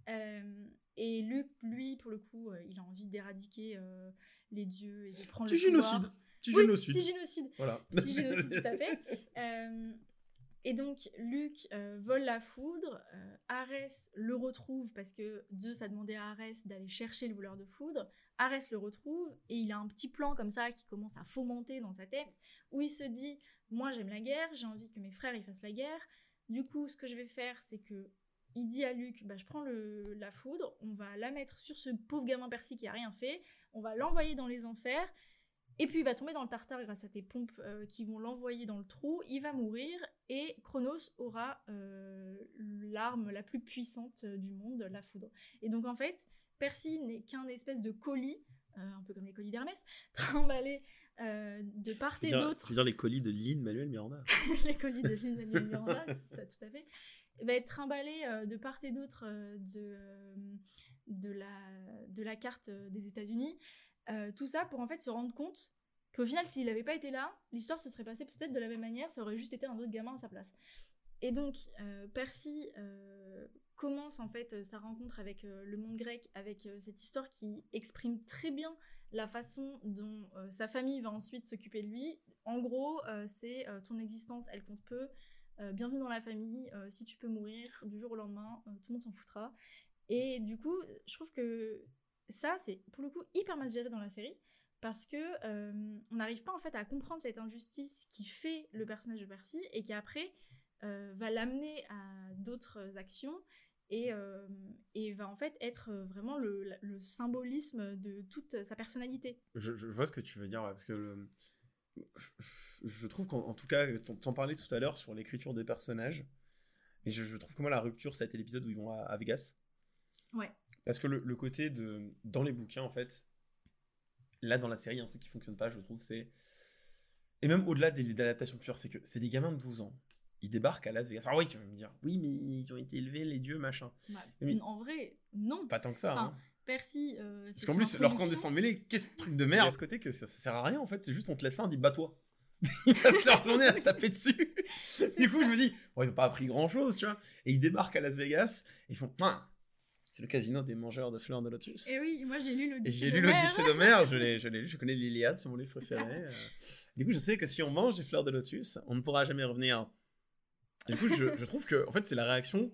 Euh, et Luc, lui, pour le coup, il a envie d'éradiquer les dieux et de prendre le pouvoir. génocide, petit Oui, génocide. petit génocide. Voilà. Petit génocide, tout à fait. Et donc, Luc euh, vole la foudre. Euh, Arès le retrouve parce que Zeus a demandé à Arès d'aller chercher le voleur de foudre. Arès le retrouve et il a un petit plan comme ça qui commence à fomenter dans sa tête où il se dit Moi, j'aime la guerre, j'ai envie que mes frères y fassent la guerre. Du coup, ce que je vais faire, c'est que. Il dit à Luc, bah, je prends la foudre, on va la mettre sur ce pauvre gamin Percy qui a rien fait, on va l'envoyer dans les enfers, et puis il va tomber dans le tartare grâce à tes pompes euh, qui vont l'envoyer dans le trou, il va mourir et Chronos aura euh, l'arme la plus puissante euh, du monde, la foudre. Et donc en fait, Percy n'est qu'un espèce de colis, euh, un peu comme les colis d'Hermès, trimballé de part et d'autre tu veux dire les colis de Lynn Manuel Miranda les colis de Lin Manuel Miranda, ça tout à fait, va être trimballé de part et d'autre de, de, la, de la carte des États-Unis. Euh, tout ça pour en fait se rendre compte qu'au final, s'il n'avait pas été là, l'histoire se serait passée peut-être de la même manière, ça aurait juste été un autre gamin à sa place. Et donc, euh, Percy euh, commence en fait sa rencontre avec le monde grec, avec cette histoire qui exprime très bien la façon dont sa famille va ensuite s'occuper de lui. En gros, c'est ton existence, elle compte peu. Bienvenue dans la famille. si tu peux mourir du jour au lendemain, tout le monde s'en foutra. Et du coup, je trouve que ça, c'est pour le coup hyper mal géré dans la série parce que euh, on n'arrive pas en fait à comprendre cette injustice qui fait le personnage de Percy et qui après euh, va l'amener à d'autres actions et, euh, va en fait être vraiment le, symbolisme de toute sa personnalité. je, vois ce que tu veux dire, parce que je, trouve qu'en en tout cas, t'en parlais tout à l'heure sur l'écriture des personnages, et je, je trouve que moi la rupture, ça a été l'épisode où ils vont à, à Vegas. Ouais. Parce que le, le côté de. Dans les bouquins, en fait, là dans la série, il y a un truc qui fonctionne pas, je trouve, c'est. Et même au-delà des, des adaptations pures, c'est que c'est des gamins de 12 ans. Ils débarquent à Las Vegas. Alors oui, tu vas me dire, oui, mais ils ont été élevés, les dieux, machin. Bah, Mais- En vrai, non. Pas tant que ça, Enfin, hein. Percy, euh, Parce qu'en plus, leur camp descend mêlé, qu'est-ce que truc de merde à ce côté que ça, ça sert à rien en fait, c'est juste on te laisse ça, on dit bats-toi. Ils passent leur journée à se taper dessus. du coup, je me dis, bon, ils ont pas appris grand chose, tu vois. Et ils débarquent à Las Vegas, et ils font, ah, c'est le casino des mangeurs de fleurs de lotus. Et oui, moi j'ai lu l'Odyssée j'ai lu l'Odyssée d'Homère, je l'ai, je l'ai lu, je connais l'Iliade, c'est mon livre préféré. euh. Du coup, je sais que si on mange des fleurs de lotus, on ne pourra jamais revenir. Du coup, je, je trouve que, en fait, c'est la réaction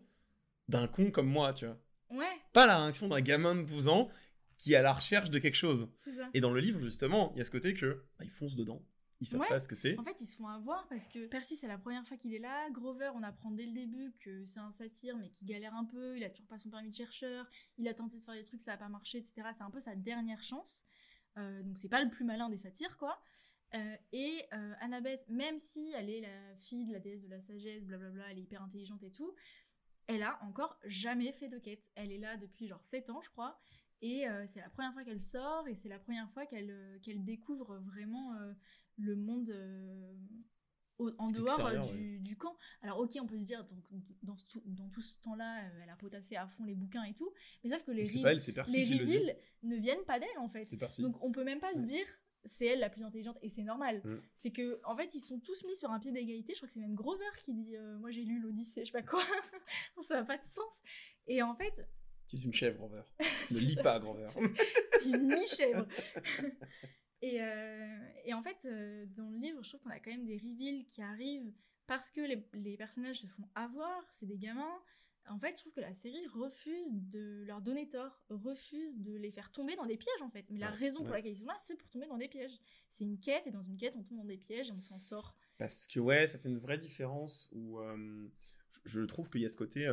d'un con comme moi, tu vois. Ouais, Pas la réaction d'un gamin de 12 ans qui est à la recherche de quelque chose. c'est ça. Et dans le livre, justement, il y a ce côté que bah, ils foncent dedans. Ils savent Ouais. pas ce que c'est. En fait, ils se font avoir parce que Percy, c'est la première fois qu'il est là. Grover, on apprend dès le début que c'est un satyre, mais qui galère un peu. Il a toujours pas son permis de chercheur. Il a tenté de faire des trucs, ça a pas marché, etc. C'est un peu sa dernière chance. Euh, donc, c'est pas le plus malin des satyres, quoi. Euh, et euh, Annabeth, même si elle est la fille de la déesse de la sagesse, blablabla, elle est hyper intelligente et tout, elle a encore jamais fait de quête. Elle est là depuis genre 7 ans, je crois. Et euh, c'est la première fois qu'elle sort et c'est la première fois qu'elle euh, qu'elle découvre vraiment euh, le monde euh, au- en dehors euh, du, du camp. Alors ok, on peut se dire, donc, dans, ce- dans tout ce temps-là, euh, elle a potassé à fond les bouquins et tout, mais sauf que les, Mais C'est ri- pas elle, c'est Percy les reveals ne viennent pas d'elle en fait. C'est. Donc on peut même pas se Mm. dire c'est elle la plus intelligente et c'est normal. Mm. C'est que en fait ils sont tous mis sur un pied d'égalité. Je crois que c'est même Grover qui dit euh, moi j'ai lu l'Odyssée, je sais pas quoi. ça n'a pas de sens. Et en fait Qui est une chèvre, Grover. ne C'est lis pas, Grover. c'est une mi-chèvre. et, euh, et en fait euh, dans le livre je trouve qu'on a quand même des reveals qui arrivent parce que les, les personnages se font avoir, c'est des gamins. En fait, je trouve que la série refuse de leur donner tort, refuse de les faire tomber dans des pièges en fait. Mais la Ouais, raison pour laquelle ils sont là, c'est pour tomber dans des pièges. C'est une quête et dans une quête, on tombe dans des pièges et on s'en sort. Parce que ouais, ça fait une vraie différence où euh, je trouve qu'il y a ce côté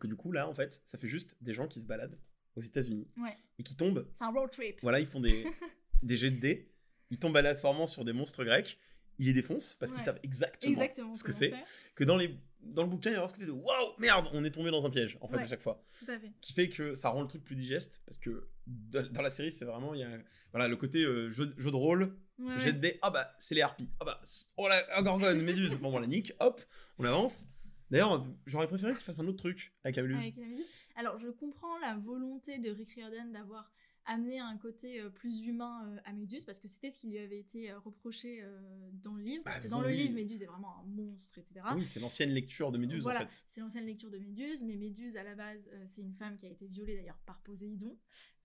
que du coup là en fait, ça fait juste des gens qui se baladent aux États-Unis Ouais. et qui tombent. C'est un road trip. Voilà, ils font des des jets de dés, ils tombent aléatoirement sur des monstres grecs, ils les défoncent parce qu'ils savent exactement, Exactement ce que c'est. Que dans les dans le bouquin, il y a ce côté de waouh merde, on est tombé dans un piège en fait Ouais. à chaque fois. Tout à fait. qui fait que ça rend le truc plus digeste parce que dans la série c'est vraiment il y a voilà le côté euh, jeu, jeu de rôle jet de dés ah bah c'est les harpies ah bah oh la la gorgone méduse bon voilà nique hop on avance d'ailleurs j'aurais préféré qu'il fasse un autre truc avec la méduse Avec la méduse. Alors, je comprends la volonté de Rick Riordan d'avoir amené un côté euh, plus humain euh, à Méduse, parce que c'était ce qui lui avait été euh, reproché dans le livre. Parce Bah, que dans le livre, Méduse est vraiment un monstre, etc. oui c'est l'ancienne lecture de méduse voilà, en fait c'est l'ancienne lecture de Méduse, mais Méduse, à la base, c'est une femme qui a été violée d'ailleurs par Poséidon.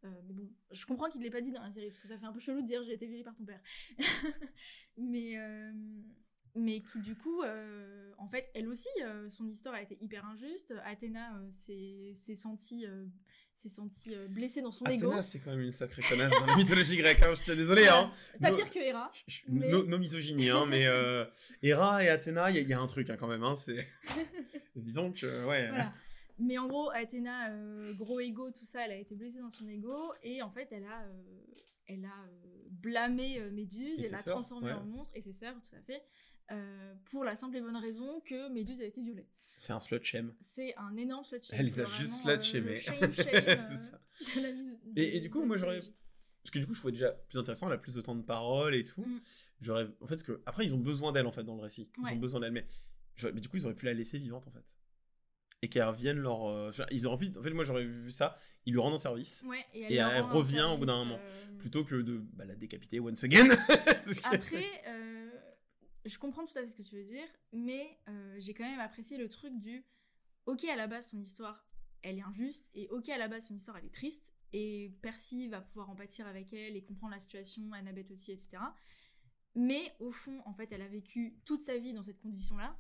Euh, mais bon, je comprends qu'il ne l'ait pas dit dans la série, parce que ça fait un peu chelou de dire j'ai été violée par ton père. mais, euh, mais qui, du coup, euh, en fait, elle aussi, euh, son histoire a été hyper injuste. Athéna euh, s'est sentie, sentie blessée dans son ego. Athéna c'est quand même une sacrée connasse dans la mythologie grecque hein, je suis désolé Voilà. hein Pas No- pire que Héra. je- je- Mais- no, no misogynie hein mais Héra et Athéna il y, a- il y a un truc hein, quand même hein, c'est disons que ouais Voilà. Mais en gros, Athéna, gros ego, tout ça, elle a été blessée dans son ego et en fait, elle a, elle a blâmé Méduse, Et elle l'a transformée ouais. en monstre, et ses sœurs, tout à fait, euh, pour la simple et bonne raison que Méduse a été violée. C'est un slut shame. C'est un énorme slut shame. Elle les a juste vraiment, slut C'est euh, Et, du coup, moi j'aurais. Parce que du coup, je trouvais déjà plus intéressant, elle a plus de temps de parole et tout. Mm. J'aurais. En fait, que. Après, ils ont besoin d'elle en fait dans le récit. Ils Ouais. ont besoin d'elle, mais. Mais du coup, ils auraient pu la laisser vivante en fait. Et qu'elle revienne leur. euh, Ils auraient pu. En fait, moi j'aurais vu ça. Ils lui rendent un service. Ouais, et elle revient au bout d'un moment. euh, Plutôt que de bah, la décapiter once again. Après, euh, je comprends tout à fait ce que tu veux dire, mais euh, j'ai quand même apprécié le truc du ok à la base son histoire elle est injuste et ok à la base son histoire elle est triste et Percy va pouvoir en pâtir avec elle et comprendre la situation, Annabeth aussi, etc. Mais au fond, en fait, elle a vécu toute sa vie dans cette condition-là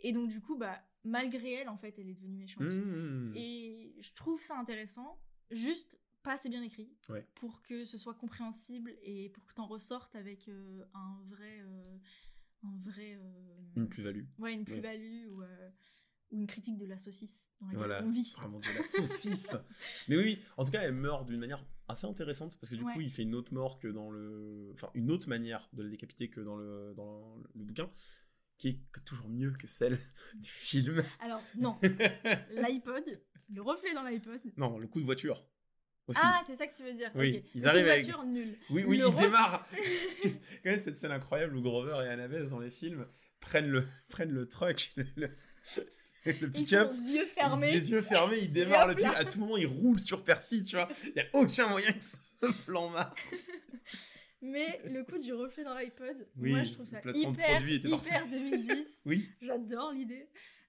et donc du coup, bah malgré elle, en fait, elle est devenue méchante. Mm. Et je trouve ça intéressant, juste pas assez bien écrit, Ouais. pour que ce soit compréhensible et pour que t'en ressortes avec euh, un vrai, euh, un vrai, euh, Une plus-value. ouais, une plus-value ou, euh, ou une critique de la saucisse dans laquelle Voilà, on vit. vraiment de la saucisse. Mais oui, en tout cas, elle meurt d'une manière assez intéressante parce que du Ouais. coup, il fait une autre mort que dans le. Enfin, une autre manière de la décapiter que dans le, dans le bouquin, qui est toujours mieux que celle du film. Alors non, l'iPod, le reflet dans l'iPod. Non, le coup de voiture. Aussi. Ah, c'est ça que tu veux dire. Oui, ok. ils arrivent avec- voiture, nul. oui, oui, Le il ref- démarre. Quand même, cette scène incroyable où Grover et Annabeth dans les films prennent le, prennent le truck, le, le, Ils pick-up. sont yeux fermés. Les yeux fermés, ils démarrent le pick À tout moment, ils roulent sur Percy, tu vois. Il n'y a aucun moyen que ce plan marche. Mais le coup du reflet dans l'iPod, Oui, moi je trouve ça hyper, hyper 2010. Oui. J'adore l'idée.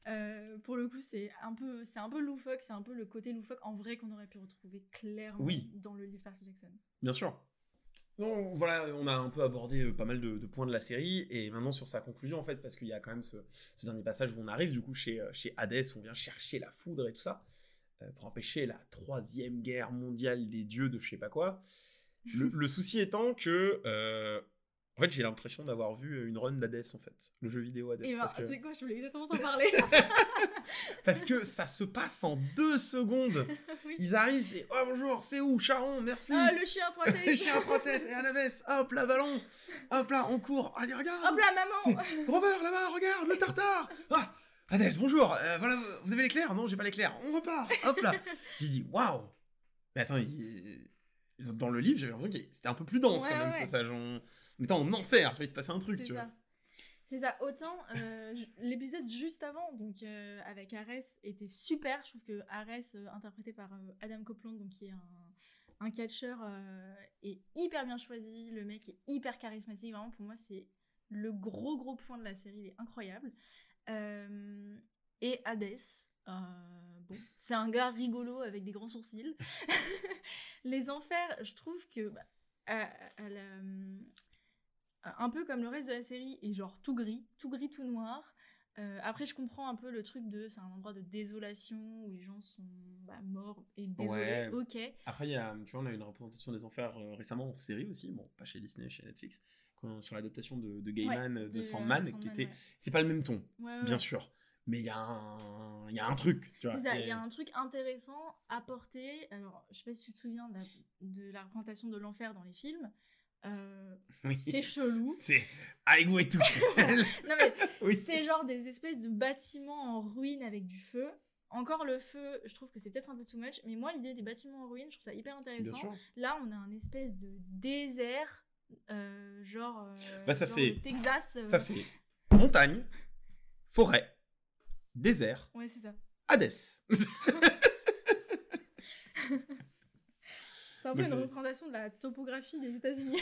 Euh, pour le coup, c'est un peu, c'est un peu loufoque, c'est un peu le côté loufoque en vrai qu'on aurait pu retrouver clairement Oui. dans le livre Percy Jackson. Bien sûr. Donc voilà, on a un peu abordé euh, pas mal de, de points de la série, et maintenant sur sa conclusion, en fait, parce qu'il y a quand même ce, ce dernier passage où on arrive du coup chez, euh, chez Hadès, on vient chercher la foudre et tout ça, euh, pour empêcher la troisième guerre mondiale des dieux de je sais pas quoi. Le, le souci étant que, euh, en fait, j'ai l'impression d'avoir vu une run d'Hadès, en fait, le jeu vidéo Hades. Et ben, parce, que, tu sais quoi, je voulais exactement t'en parler. parce que ça se passe en deux secondes. Oui. Ils arrivent, c'est oh bonjour, c'est où Charon, merci. Ah, le chien à trois têtes. chiens à trois têtes et Annabeth, hop là, ballon, hop là, on court, allez, regarde, Hop là, maman. Robert là-bas, regarde, le tartare, ah, Hadès, bonjour, euh, voilà, vous avez l'éclair? Non, j'ai pas l'éclair, on repart, hop là. J'ai dit, waouh, mais attends, il- dans le livre, j'avais l'impression que c'était un peu plus dense Ouais, quand même ouais, ce passage, on, on était en enfer, tu vois, il se passait un truc, C'est tu vois. ça. C'est ça. Autant euh, l'épisode juste avant, donc euh, avec Ares, était super. Je trouve que Ares, euh, interprété par Adam Copeland, donc qui est un, un catcheur, est hyper bien choisi. Le mec est hyper charismatique. Vraiment, pour moi, c'est le gros gros point de la série. Il est incroyable. Et Hades. euh, bon, c'est un gars rigolo avec des grands sourcils. Les enfers, je trouve que bah, à- à la- un peu comme le reste de la série, est genre tout gris, tout gris, tout noir. Euh, après, je comprends un peu le truc de c'est un endroit de désolation où les gens sont bah, morts et désolés. Ouais. Ok. Après, y a, tu vois, on a eu une représentation des enfers euh, récemment en série aussi, bon, pas chez Disney, chez Netflix, sur l'adaptation de, de Gaiman Ouais, euh, de, de, Sandman, qui était, ouais. c'est pas le même ton, bien sûr, mais il y a un, y a un truc, tu vois. Ça, il y a un truc intéressant à porter. Alors, je sais pas si tu te souviens de la, de la représentation de l'enfer dans les films. Euh, Oui. c'est chelou. C'est tout. non mais oui. c'est genre des espèces de bâtiments en ruine avec du feu. Encore le feu, je trouve que c'est peut-être un peu too much, mais moi l'idée des bâtiments en ruine, je trouve ça hyper intéressant. Là, on a un espèce de désert, euh, genre, euh, Bah, ça genre fait- Texas. Ça fait montagne, forêt, désert, Ouais, c'est ça. Hadès. C'est un peu Donc, une c'est- représentation de la topographie des États-Unis.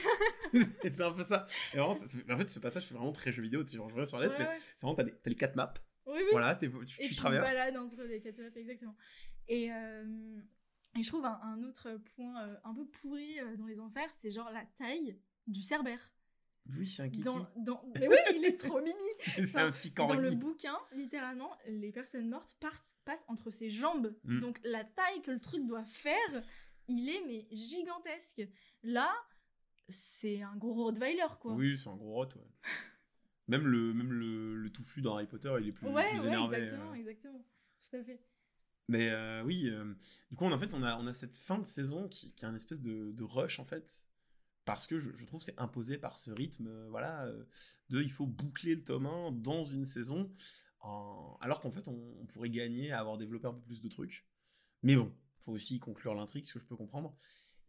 Et c'est un peu ça. Et vraiment, en fait, ce passage fait vraiment très jeu vidéo. Tu sais, genre, sur Hadès, Ouais, mais ouais. c'est vraiment, t'as les, les quatre maps. Oui, oui. Voilà, t'es- tu, et tu tu traverses. balades entre les quatre maps, exactement. Et, euh, et je trouve un, un autre point euh, un peu pourri euh, dans les enfers, c'est genre la taille du cerbère. Oui, c'est un kiki. Dans, dans... Mais oui, il est trop mimi c'est un petit Dans le corgi. bouquin, littéralement, les personnes mortes passent, passent entre ses jambes. Mm. Donc la taille que le truc doit faire, il est mais gigantesque. Là, c'est un gros Rottweiler, quoi. Oui, c'est un gros rot, ouais. Même le, même le, le touffu dans Harry Potter, il est plus, ouais, plus ouais, énervé. exactement, euh. exactement. Tout à fait. Mais euh, oui, euh, du coup, en fait, on a, on a cette fin de saison qui, qui a un espèce de, de rush, en fait. parce que je, je trouve c'est imposé par ce rythme, voilà, de il faut boucler le tome 1 dans une saison, en- alors qu'en fait on, on pourrait gagner à avoir développé un peu plus de trucs. Mais bon, faut aussi conclure l'intrigue, ce que je peux comprendre.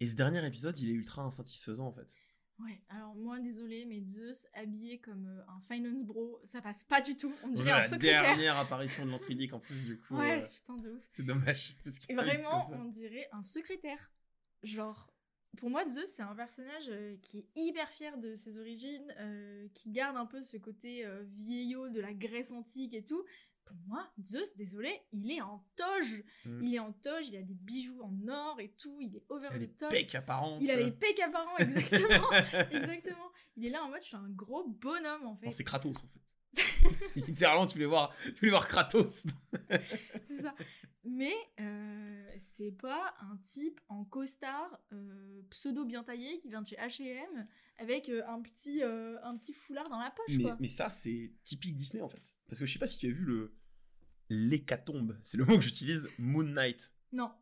Et ce dernier épisode, il est ultra insatisfaisant en fait. Ouais, alors moi, désolé, mais Zeus habillé comme euh, un finance bro, ça passe pas du tout. On dirait un la secrétaire. dernière apparition de Lance Riddick en plus, du coup. Ouais, euh, putain de ouf. c'est dommage. parce fallait vraiment, on dirait un secrétaire. Genre, pour moi, Zeus, c'est un personnage euh, qui est hyper fier de ses origines, qui garde un peu ce côté vieillot de la Grèce antique et tout. Pour moi, Zeus, désolé, il est en toge. Mm. Il est en toge, il a des bijoux en or et tout, il est over a les the top. pecs apparentes. Il a les pecs apparents, exactement. exactement. Il est là en mode, je suis un gros bonhomme en fait. Non, c'est Kratos en fait. Littéralement, tu voulais voir, tu voulais voir Kratos. C'est ça. Mais euh, c'est pas un type en costard euh, pseudo bien taillé qui vient de chez H&M avec euh, un petit euh, un petit foulard dans la poche mais, quoi. mais ça, c'est typique Disney en fait. Parce que je sais pas si tu as vu le l'hécatombe, c'est le mot que j'utilise, Moon Knight. Non.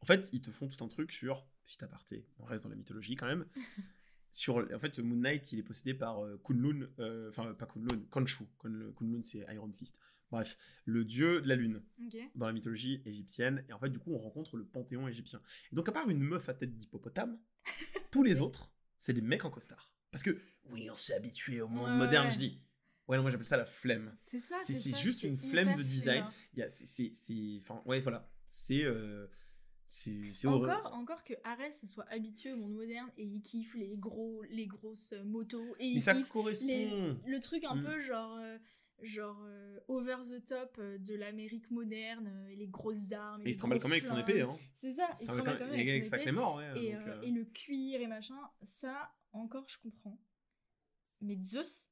En fait, ils te font tout un truc sur, petit aparté, on reste dans la mythologie quand même. sur, en fait, Moon Knight, il est possédé par euh, Kunlun, euh, enfin pas Kunlun, Khonshu. Kun- Kunlun, c'est Iron Fist. Bref, le dieu de la lune dans la mythologie égyptienne. Et en fait, du coup, on rencontre le panthéon égyptien. Et donc, à part une meuf à tête d'hippopotame, tous les autres, c'est des mecs en costard. Parce que, oui, on s'est habitué au monde Ouais, moderne, ouais. je dis. Ouais, non, moi j'appelle ça la flemme. C'est ça. C'est- c'est ça, juste une flemme de design. fainéant. Il y a, c'est, enfin, ouais, voilà. C'est, euh, c'est. Encore, encore que Arès se soit habitué au monde moderne et il kiffe les gros, les grosses motos et Mais il ça kiffe correspond. les- le truc un Mm. peu genre, euh, genre euh, over the top euh, de l'Amérique moderne euh, et les grosses armes. Et il se gros quand même avec son épée, hein. C'est ça, il se trimballe quand même avec avec son épée. clé mort, ouais. et, donc, euh, et le cuir et machin, ça encore je comprends. Mais Zeus,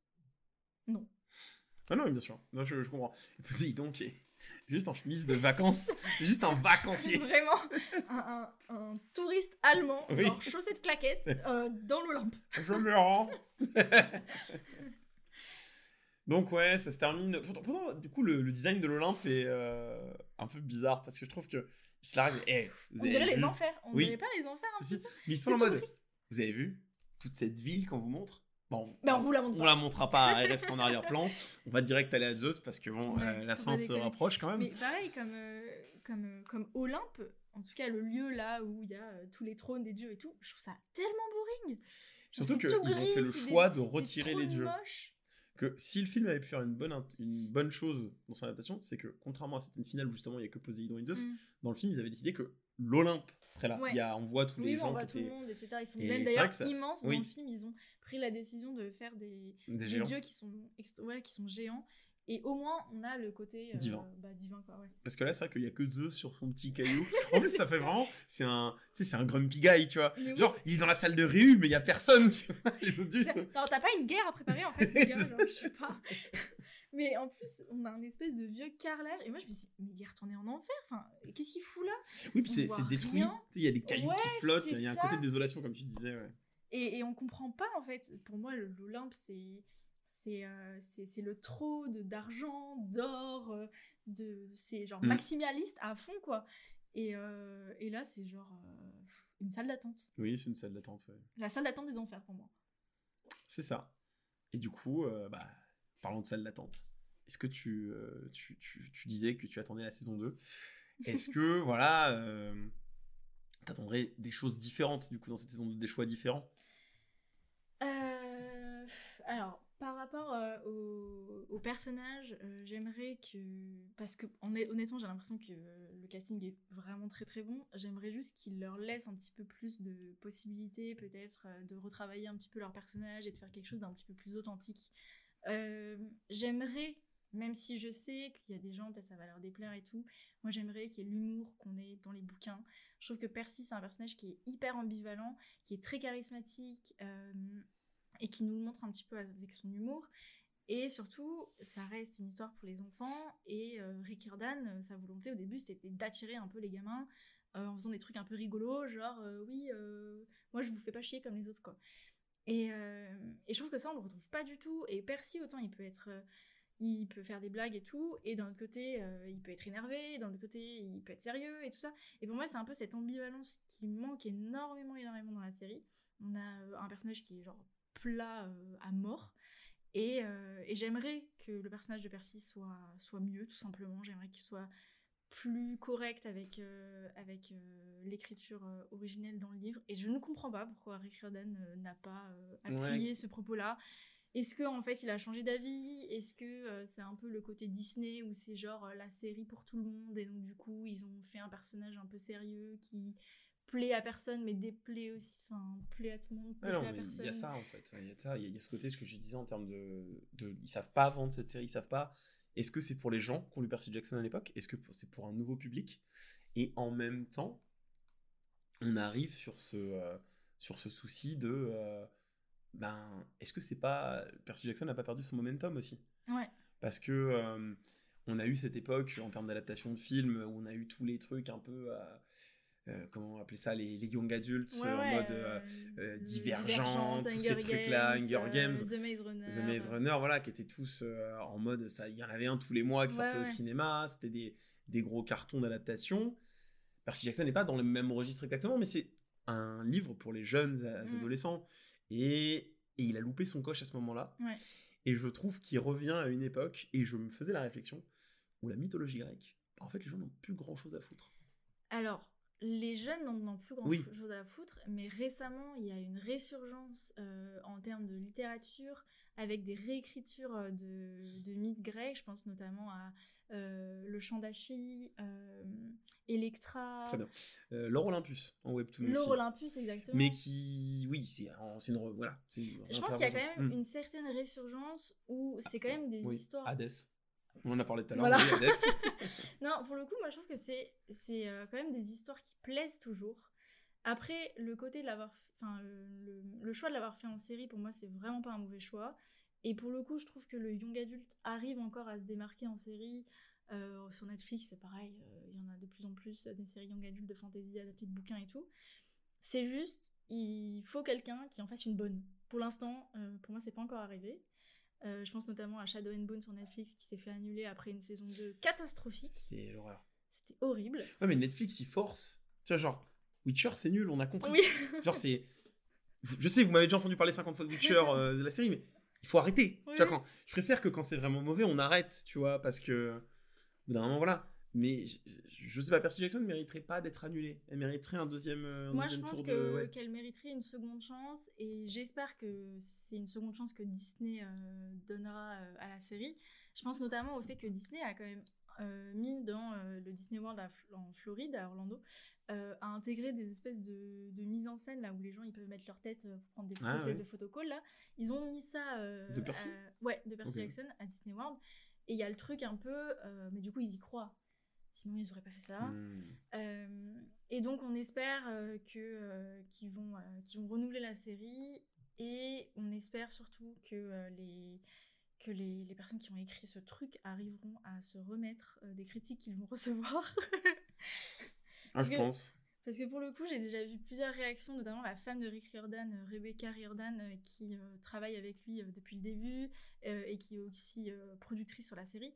non. Ah non, bien sûr. Non, je, je comprends. Dis donc, juste en chemise de vacances. Juste un vacancier. Vraiment, un, un- un touriste allemand, Oui. genre chaussettes claquettes, euh, dans l'Olympe. Je me rends. Donc ouais, ça se termine. Pourtant, du coup, le, le design de l'Olympe est euh, un peu bizarre parce que je trouve que il se vous On dirait les vu enfers. On Oui. dirait pas les enfers un Si, petit si. peu Mais ils sont en mode. gris. Vous avez vu toute cette ville qu'on vous montre? Bon, Mais on vous la montre on pas. la montrera pas. Elle reste en arrière-plan. On va direct aller à Zeus parce que bon, Ouais, euh, la fin se déconner. rapproche quand même. Mais pareil, comme, euh, comme, euh, comme Olympe, en tout cas le lieu là où il y a euh, tous les trônes des dieux et tout, je trouve ça tellement boring. Surtout qu'ils ont fait le c'est des- choix de retirer les dieux. moches. Que si le film avait pu faire une bonne, une bonne chose dans son adaptation, c'est que contrairement à cette finale où justement il n'y a que Poséidon et Zeus, Mm. dans le film ils avaient décidé que l'Olympe serait là. Ouais. Il y a, on voit tous Oui, les mais on gens voit qui tout le étaient monde, etc. Ils sont Et même d'ailleurs ça- immenses oui. dans le film. Ils ont pris la décision de faire des, des des dieux qui sont, ouais, qui sont géants. Et au moins, on a le côté euh, Divin. Bah, divin quoi, ouais. Parce que là, c'est vrai qu'il y a que Zeus sur son petit caillou. en plus, ça fait vraiment, c'est un, tu sais, c'est un grumpy guy, tu vois. Mais oui. Genre, il est dans la salle de réu, mais il y a personne, tu vois. Non, t'as pas une guerre à préparer en fait, les gars, genre, je sais pas. Mais en plus, on a un espèce de vieux carrelage. Et moi, je me suis dit, mais il est retourné en enfer. Enfin, qu'est-ce qu'il fout là? Oui, puis c'est détruit. rien. Tu sais, Il y a des cailloux Ouais, qui flottent, il y a- un côté de désolation, comme tu disais, ouais. et, et on comprend pas en fait. Pour moi, l'Olympe, c'est c'est euh, c'est le de- d'argent, d'or, euh, de c'est genre Mm. maximaliste à fond quoi. Et, euh, et là, c'est genre euh, une salle d'attente. Oui, c'est une salle d'attente, ouais. La salle d'attente des enfers pour moi. C'est ça. Et du coup, bah, parlons de salle d'attente. Est-ce que tu, tu, tu, tu disais que tu attendais la saison 2 Est-ce que, voilà, t'attendrais des choses différentes, du coup, dans cette saison 2, des choix différents? Euh, alors, par rapport euh, au, personnage, euh, j'aimerais que. Parce que, honn- honnêtement, j'ai l'impression que le casting est vraiment très très bon. J'aimerais juste qu'il leur laisse un petit peu plus de possibilités, peut-être, euh, de retravailler un petit peu leur personnage et de faire quelque chose d'un petit peu plus authentique. Euh, j'aimerais, même si je sais qu'il y a des gens, peut-être ça va leur déplaire et tout, moi j'aimerais qu'il y ait l'humour qu'on ait dans les bouquins. Je trouve que Percy, c'est un personnage qui est hyper ambivalent, qui est très charismatique. euh, et qui nous le montre un petit peu avec son humour. Et surtout, ça reste une histoire pour les enfants. Et euh, Rick Riordan, euh, sa volonté au début, c'était d'attirer un peu les gamins euh, en faisant des trucs un peu rigolos, genre euh, oui, moi je vous fais pas chier comme les autres quoi. Et, et je trouve que ça on le retrouve pas du tout. Et Percy autant il peut être il peut faire des blagues et tout, et d'un autre côté, il peut être énervé, d'un autre côté, il peut être sérieux et tout ça. Et pour moi, c'est un peu cette ambivalence qui manque énormément, énormément dans la série. On a un personnage qui est genre plat euh, à mort, et, euh, et j'aimerais que le personnage de Percy soit, soit mieux, tout simplement. J'aimerais qu'il soit plus correct avec, euh, avec euh, l'écriture euh, originelle dans le livre. Et je ne comprends pas pourquoi Rick Riordan n'a pas appuyé ce propos-là. Est-ce qu'en en fait il a changé d'avis? Est-ce que c'est un peu le côté Disney où c'est genre la série pour tout le monde et donc du coup ils ont fait un personnage un peu sérieux qui plaît à personne mais déplaît aussi, enfin plaît à tout le monde, déplaît à personne. il y a ça en fait. Il y a ça, il y a- ce côté, ce que je disais en termes de, de. Ils savent pas vendre cette série, ils savent pas. Est-ce que c'est pour les gens qui ont lu Percy Jackson à l'époque? Est-ce que c'est pour un nouveau public? Et en même temps, on arrive sur ce, euh, sur ce souci de. euh, ben, est-ce que c'est pas. Percy Jackson n'a pas perdu son momentum aussi? Ouais. parce que euh, on a eu cette époque en termes d'adaptation de films où on a eu tous les trucs un peu euh, comment appeler ça les, les young adults Ouais, en mode euh, euh, divergent, tous ces trucs-là, Hunger euh, Games, The Maze Runner. The Maze Runner voilà qui étaient tous euh, en mode ça il y en avait un tous les mois qui Ouais, sortait au cinéma c'était des, des gros cartons d'adaptation Percy Jackson n'est pas dans le même registre exactement mais c'est un livre pour les jeunes Mm. adolescents et, et il a loupé son coche à ce moment-là Ouais. et je trouve qu'il revient à une époque, et je me faisais la réflexion, où la mythologie grecque, en fait, les gens n'ont plus grand chose à foutre. Alors, les jeunes n'en ont plus grand Oui. chose à foutre, mais récemment, il y a une résurgence euh, en termes de littérature avec des réécritures euh, de, de mythes grecs. Je pense notamment à euh, Le Chant d'Achille, euh, Electra, Très bien. Laure Olympus, en webtoon L'Or. Olympus, exactement. Mais qui, oui, c'est une, voilà, une Je pense qu'il y a quand même Hmm. une certaine résurgence où c'est quand même des Oui, histoires. Hadès. On en a parlé tout à l'heure. Voilà. Non, pour le coup, moi je trouve que c'est c'est euh, quand même des histoires qui plaisent toujours. Après, le côté de l'avoir, enfin le, le choix de l'avoir fait en série, pour moi, c'est vraiment pas un mauvais choix. Et pour le coup, je trouve que le young adulte arrive encore à se démarquer en série. Euh, sur Netflix, c'est pareil, euh, il y en a de plus en plus des séries young adultes de fantasy adaptées de bouquins et tout. C'est juste, il faut quelqu'un qui en fasse une bonne. Pour l'instant, euh, pour moi, c'est pas encore arrivé. Euh, je pense notamment à Shadow and Bone sur Netflix qui s'est fait annuler après une saison 2 catastrophique. C'était l'horreur. C'était horrible. Ouais, mais Netflix, il force. Tu vois, genre, Witcher, c'est nul, on a compris. Oui. Genre, c'est. Je sais, vous m'avez déjà entendu parler 50 fois de Witcher, euh, de la série, mais il faut arrêter. Oui, Tu vois, oui. quand... Je préfère que quand c'est vraiment mauvais, on arrête, tu vois, parce que. Au bout d'un moment, voilà. Mais je, je sais pas, Percy Jackson ne mériterait pas d'être annulée. Elle mériterait un deuxième, euh, un Moi, je deuxième pense de. ouais. qu'elle mériterait une seconde chance et j'espère que c'est une seconde chance que Disney euh, donnera euh, à la série. Je pense notamment au fait que Disney a quand même euh, mis dans le Disney World à en Floride, à Orlando, a intégré des espèces de, de mise en scène là où les gens ils peuvent mettre leur tête pour prendre des Ah, espèces ouais. de photocalls là. Ils ont mis ça De Percy à- ouais, de Percy. Jackson à Disney World et il y a le truc un peu, euh, mais du coup ils y croient. Sinon ils auraient pas fait ça. Hmm. Euh, et donc on espère euh, que euh, qu'ils vont qu'ils vont renouveler la série et on espère surtout que les que les, les personnes qui ont écrit ce truc arriveront à se remettre euh, des critiques qu'ils vont recevoir. Ah, je que- pense. Parce que pour le coup, j'ai déjà vu plusieurs réactions, notamment la femme de Rick Riordan, euh, Rebecca Riordan, euh, qui travaille avec lui depuis le début et qui est aussi productrice sur la série,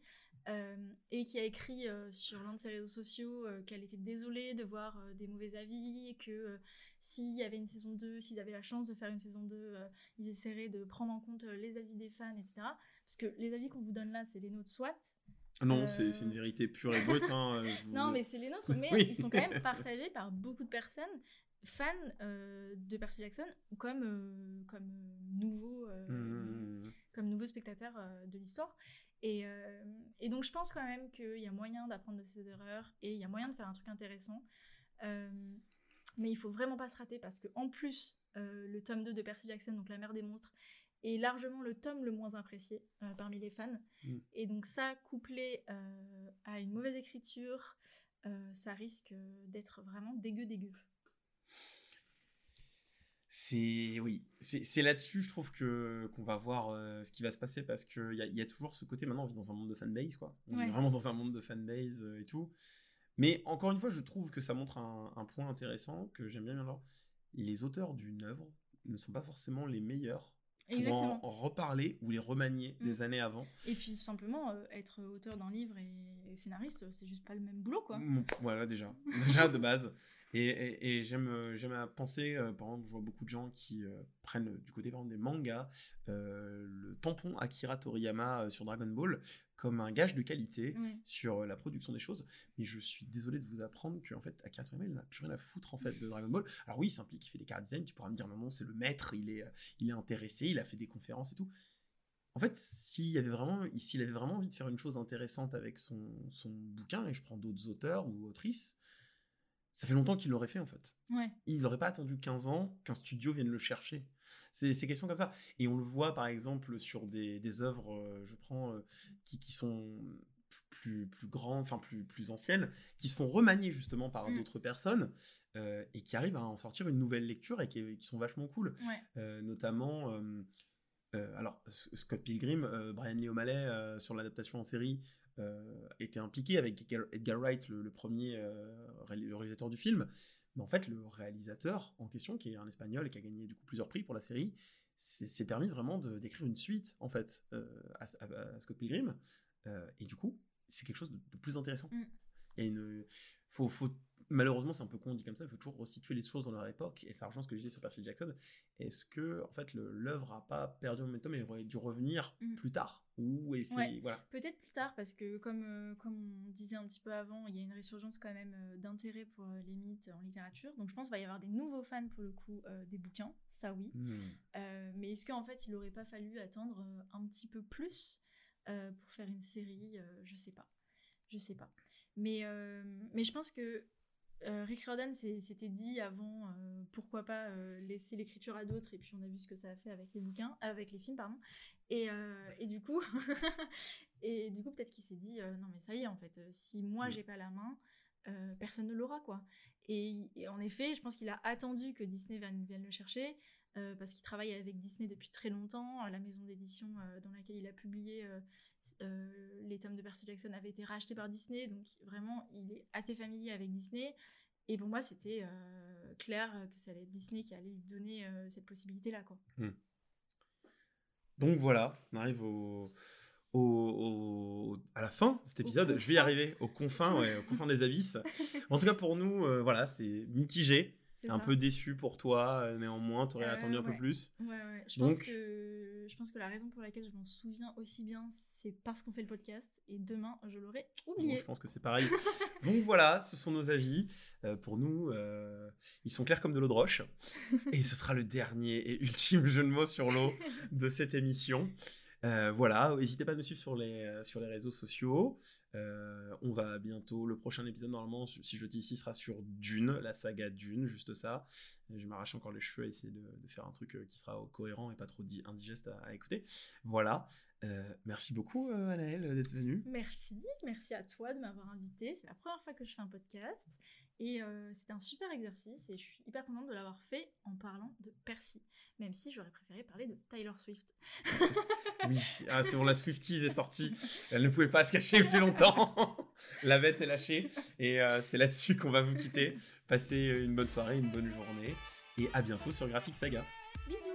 euh, et qui a écrit euh, sur l'un de ses réseaux sociaux euh, qu'elle était désolée de voir des mauvais avis, et que s'il y avait une saison 2, s'ils avaient la chance de faire une saison 2, euh, ils essaieraient de prendre en compte les avis des fans, etc. Parce que les avis qu'on vous donne là, c'est les nôtres soit, Ah Non, Euh, c'est une vérité pure et brute. hein, euh, vous- non, mais c'est les nôtres, mais Oui. ils sont quand même partagés par beaucoup de personnes fans euh, de Percy Jackson comme, euh, comme euh, nouveaux euh, Hmm. comme nouveaux spectateurs euh, de l'histoire. Et, euh, et donc je pense quand même qu'il y a moyen d'apprendre de ses erreurs et il y a moyen de faire un truc intéressant. Euh, mais il faut vraiment pas se rater parce que en plus, euh, le tome 2 de Percy Jackson, donc La mère des monstres, est largement le tome le moins apprécié euh, parmi les fans. Mm. Et donc ça, couplé euh, à une mauvaise écriture, euh, ça risque d'être vraiment dégueu dégueu. C'est oui, c'est là-dessus, je trouve que qu'on va voir ce qui va se passer parce que il y, a- il y a toujours ce côté. Maintenant, on vit dans un monde de fanbase, quoi. On Ouais. vit vraiment dans un monde de fanbase et tout. Mais encore une fois, je trouve que ça montre un, un point intéressant que j'aime bien. Alors, les auteurs d'une œuvre ne sont pas forcément les meilleurs Exactement. en, en reparler ou les remanier Mm. des années avant. Et puis simplement, euh, être auteur d'un livre et, et scénariste, c'est juste pas le même boulot, quoi. Mm, Voilà, déjà. déjà, de base. Et, et- et j'aime, euh, j'aime à penser, euh, par exemple, je vois beaucoup de gens qui euh, prennent du côté, par exemple, des mangas, euh, le tampon Akira Toriyama sur Dragon Ball comme un gage de qualité sur la production des choses. Mais je suis désolé de vous apprendre qu'en fait, Akira Toriyama, il n'a plus rien à foutre, en fait, de Dragon Ball. Alors oui, il s'implique, il fait des chara design, tu pourras me dire, non, non, c'est le maître, il est, il est intéressé, il a fait des conférences et tout. En fait, s'il avait vraiment, s'il avait vraiment envie de faire une chose intéressante avec son, son bouquin, et je prends d'autres auteurs ou autrices, ça fait longtemps qu'il l'aurait fait en fait. Ouais. Il n'aurait pas attendu 15 ans qu'un studio vienne le chercher. C'est c'est questions comme ça. Et on le voit par exemple sur des, des œuvres, euh, je prends, euh, qui, qui sont plus, plus grandes, enfin plus, plus anciennes, qui se font remanier justement par Mm. d'autres personnes euh, et qui arrivent à en sortir une nouvelle lecture et qui, qui sont vachement cool. Ouais. Notamment, euh, alors Scott Pilgrim, euh, Brian Lee O'Malley euh, sur l'adaptation en série était impliqué avec Edgar, Wright, le, le premier le réalisateur du film. Mais en fait, le réalisateur en question, qui est un espagnol et qui a gagné du coup plusieurs prix pour la série, s'est permis vraiment d'écrire une suite en fait à, à- à Scott Pilgrim. Et du coup, c'est quelque chose de, de plus intéressant. Mm. Il y a une, faut, faut, malheureusement, c'est un peu con dit comme ça. Il faut toujours resituer les choses dans leur époque. Et ça rejoint ce que je disais sur Percy Jackson. Est-ce que en fait l'œuvre a pas perdu le momentum et aurait dû revenir Mm. plus tard? Ou Ouais. voilà. Peut-être plus tard, parce que comme, euh, comme on disait un petit peu avant, il y a une résurgence quand même euh, d'intérêt pour euh, les mythes en littérature. Donc je pense qu'il va y avoir des nouveaux fans pour le coup des bouquins, ça oui. Euh, mais est-ce qu'en fait il aurait pas fallu attendre un petit peu plus pour faire une série Je sais pas. Je sais pas. Mais, mais je pense que euh, Rick Riordan s'était dit avant euh, pourquoi pas euh, laisser l'écriture à d'autres et puis on a vu ce que ça a fait avec les bouquins avec les films pardon. Et, et du coup et du coup peut-être qu'il s'est dit non mais ça y est en fait si moi Mm. j'ai pas la main personne ne l'aura quoi. Et, et en effet je pense qu'il a attendu que Disney vienne, vienne le chercher euh, parce qu'il travaille avec Disney depuis très longtemps la maison d'édition euh, dans laquelle il a publié euh, les tomes de Percy Jackson avaient été rachetés par Disney donc vraiment il est assez familier avec Disney et pour moi c'était clair que ça allait être Disney qui allait lui donner cette possibilité là quoi Donc voilà, on arrive au, au, au- à la fin de cet épisode. Je vais y arriver aux confins, ouais, aux confins des abysses. En tout cas pour nous, voilà, c'est mitigé. Un ça. peu déçu pour toi, euh, néanmoins, t'aurais Euh, attendu un peu plus. Ouais, ouais. Je, Donc- pense que, je pense que la raison pour laquelle je m'en souviens aussi bien, c'est parce qu'on fait le podcast. Et demain, je l'aurais Bon, oublié. je pense que c'est pareil. Donc voilà, ce sont nos avis. Euh, pour nous, euh, ils sont clairs comme de l'eau de roche. Et ce sera le dernier et ultime jeu de mots sur l'eau de cette émission. Euh, voilà, n'hésitez pas à nous suivre sur les, euh, sur les réseaux sociaux. Euh, on va bientôt, le prochain épisode normalement, si je le dis ici, sera sur Dune, la saga Dune, juste ça. Je m'arrache encore les cheveux à essayer de, faire un truc euh, qui sera cohérent et pas trop di- indigeste à, écouter. Voilà. Euh, merci beaucoup, euh, d'être venue. Merci, merci à toi de m'avoir invité. C'est la première fois que je fais un podcast. Et euh, c'était un super exercice. Et je suis hyper contente de l'avoir fait en parlant de Percy. Même si j'aurais préféré parler de Tyler Swift. Oui, ah, c'est bon, la Swifties est sortie. Elle ne pouvait pas se cacher plus longtemps. la bête est lâchée. Et euh, c'est là-dessus qu'on va vous quitter. Passez une bonne soirée, une bonne journée. Et à bientôt sur Graphic Saga. Bisous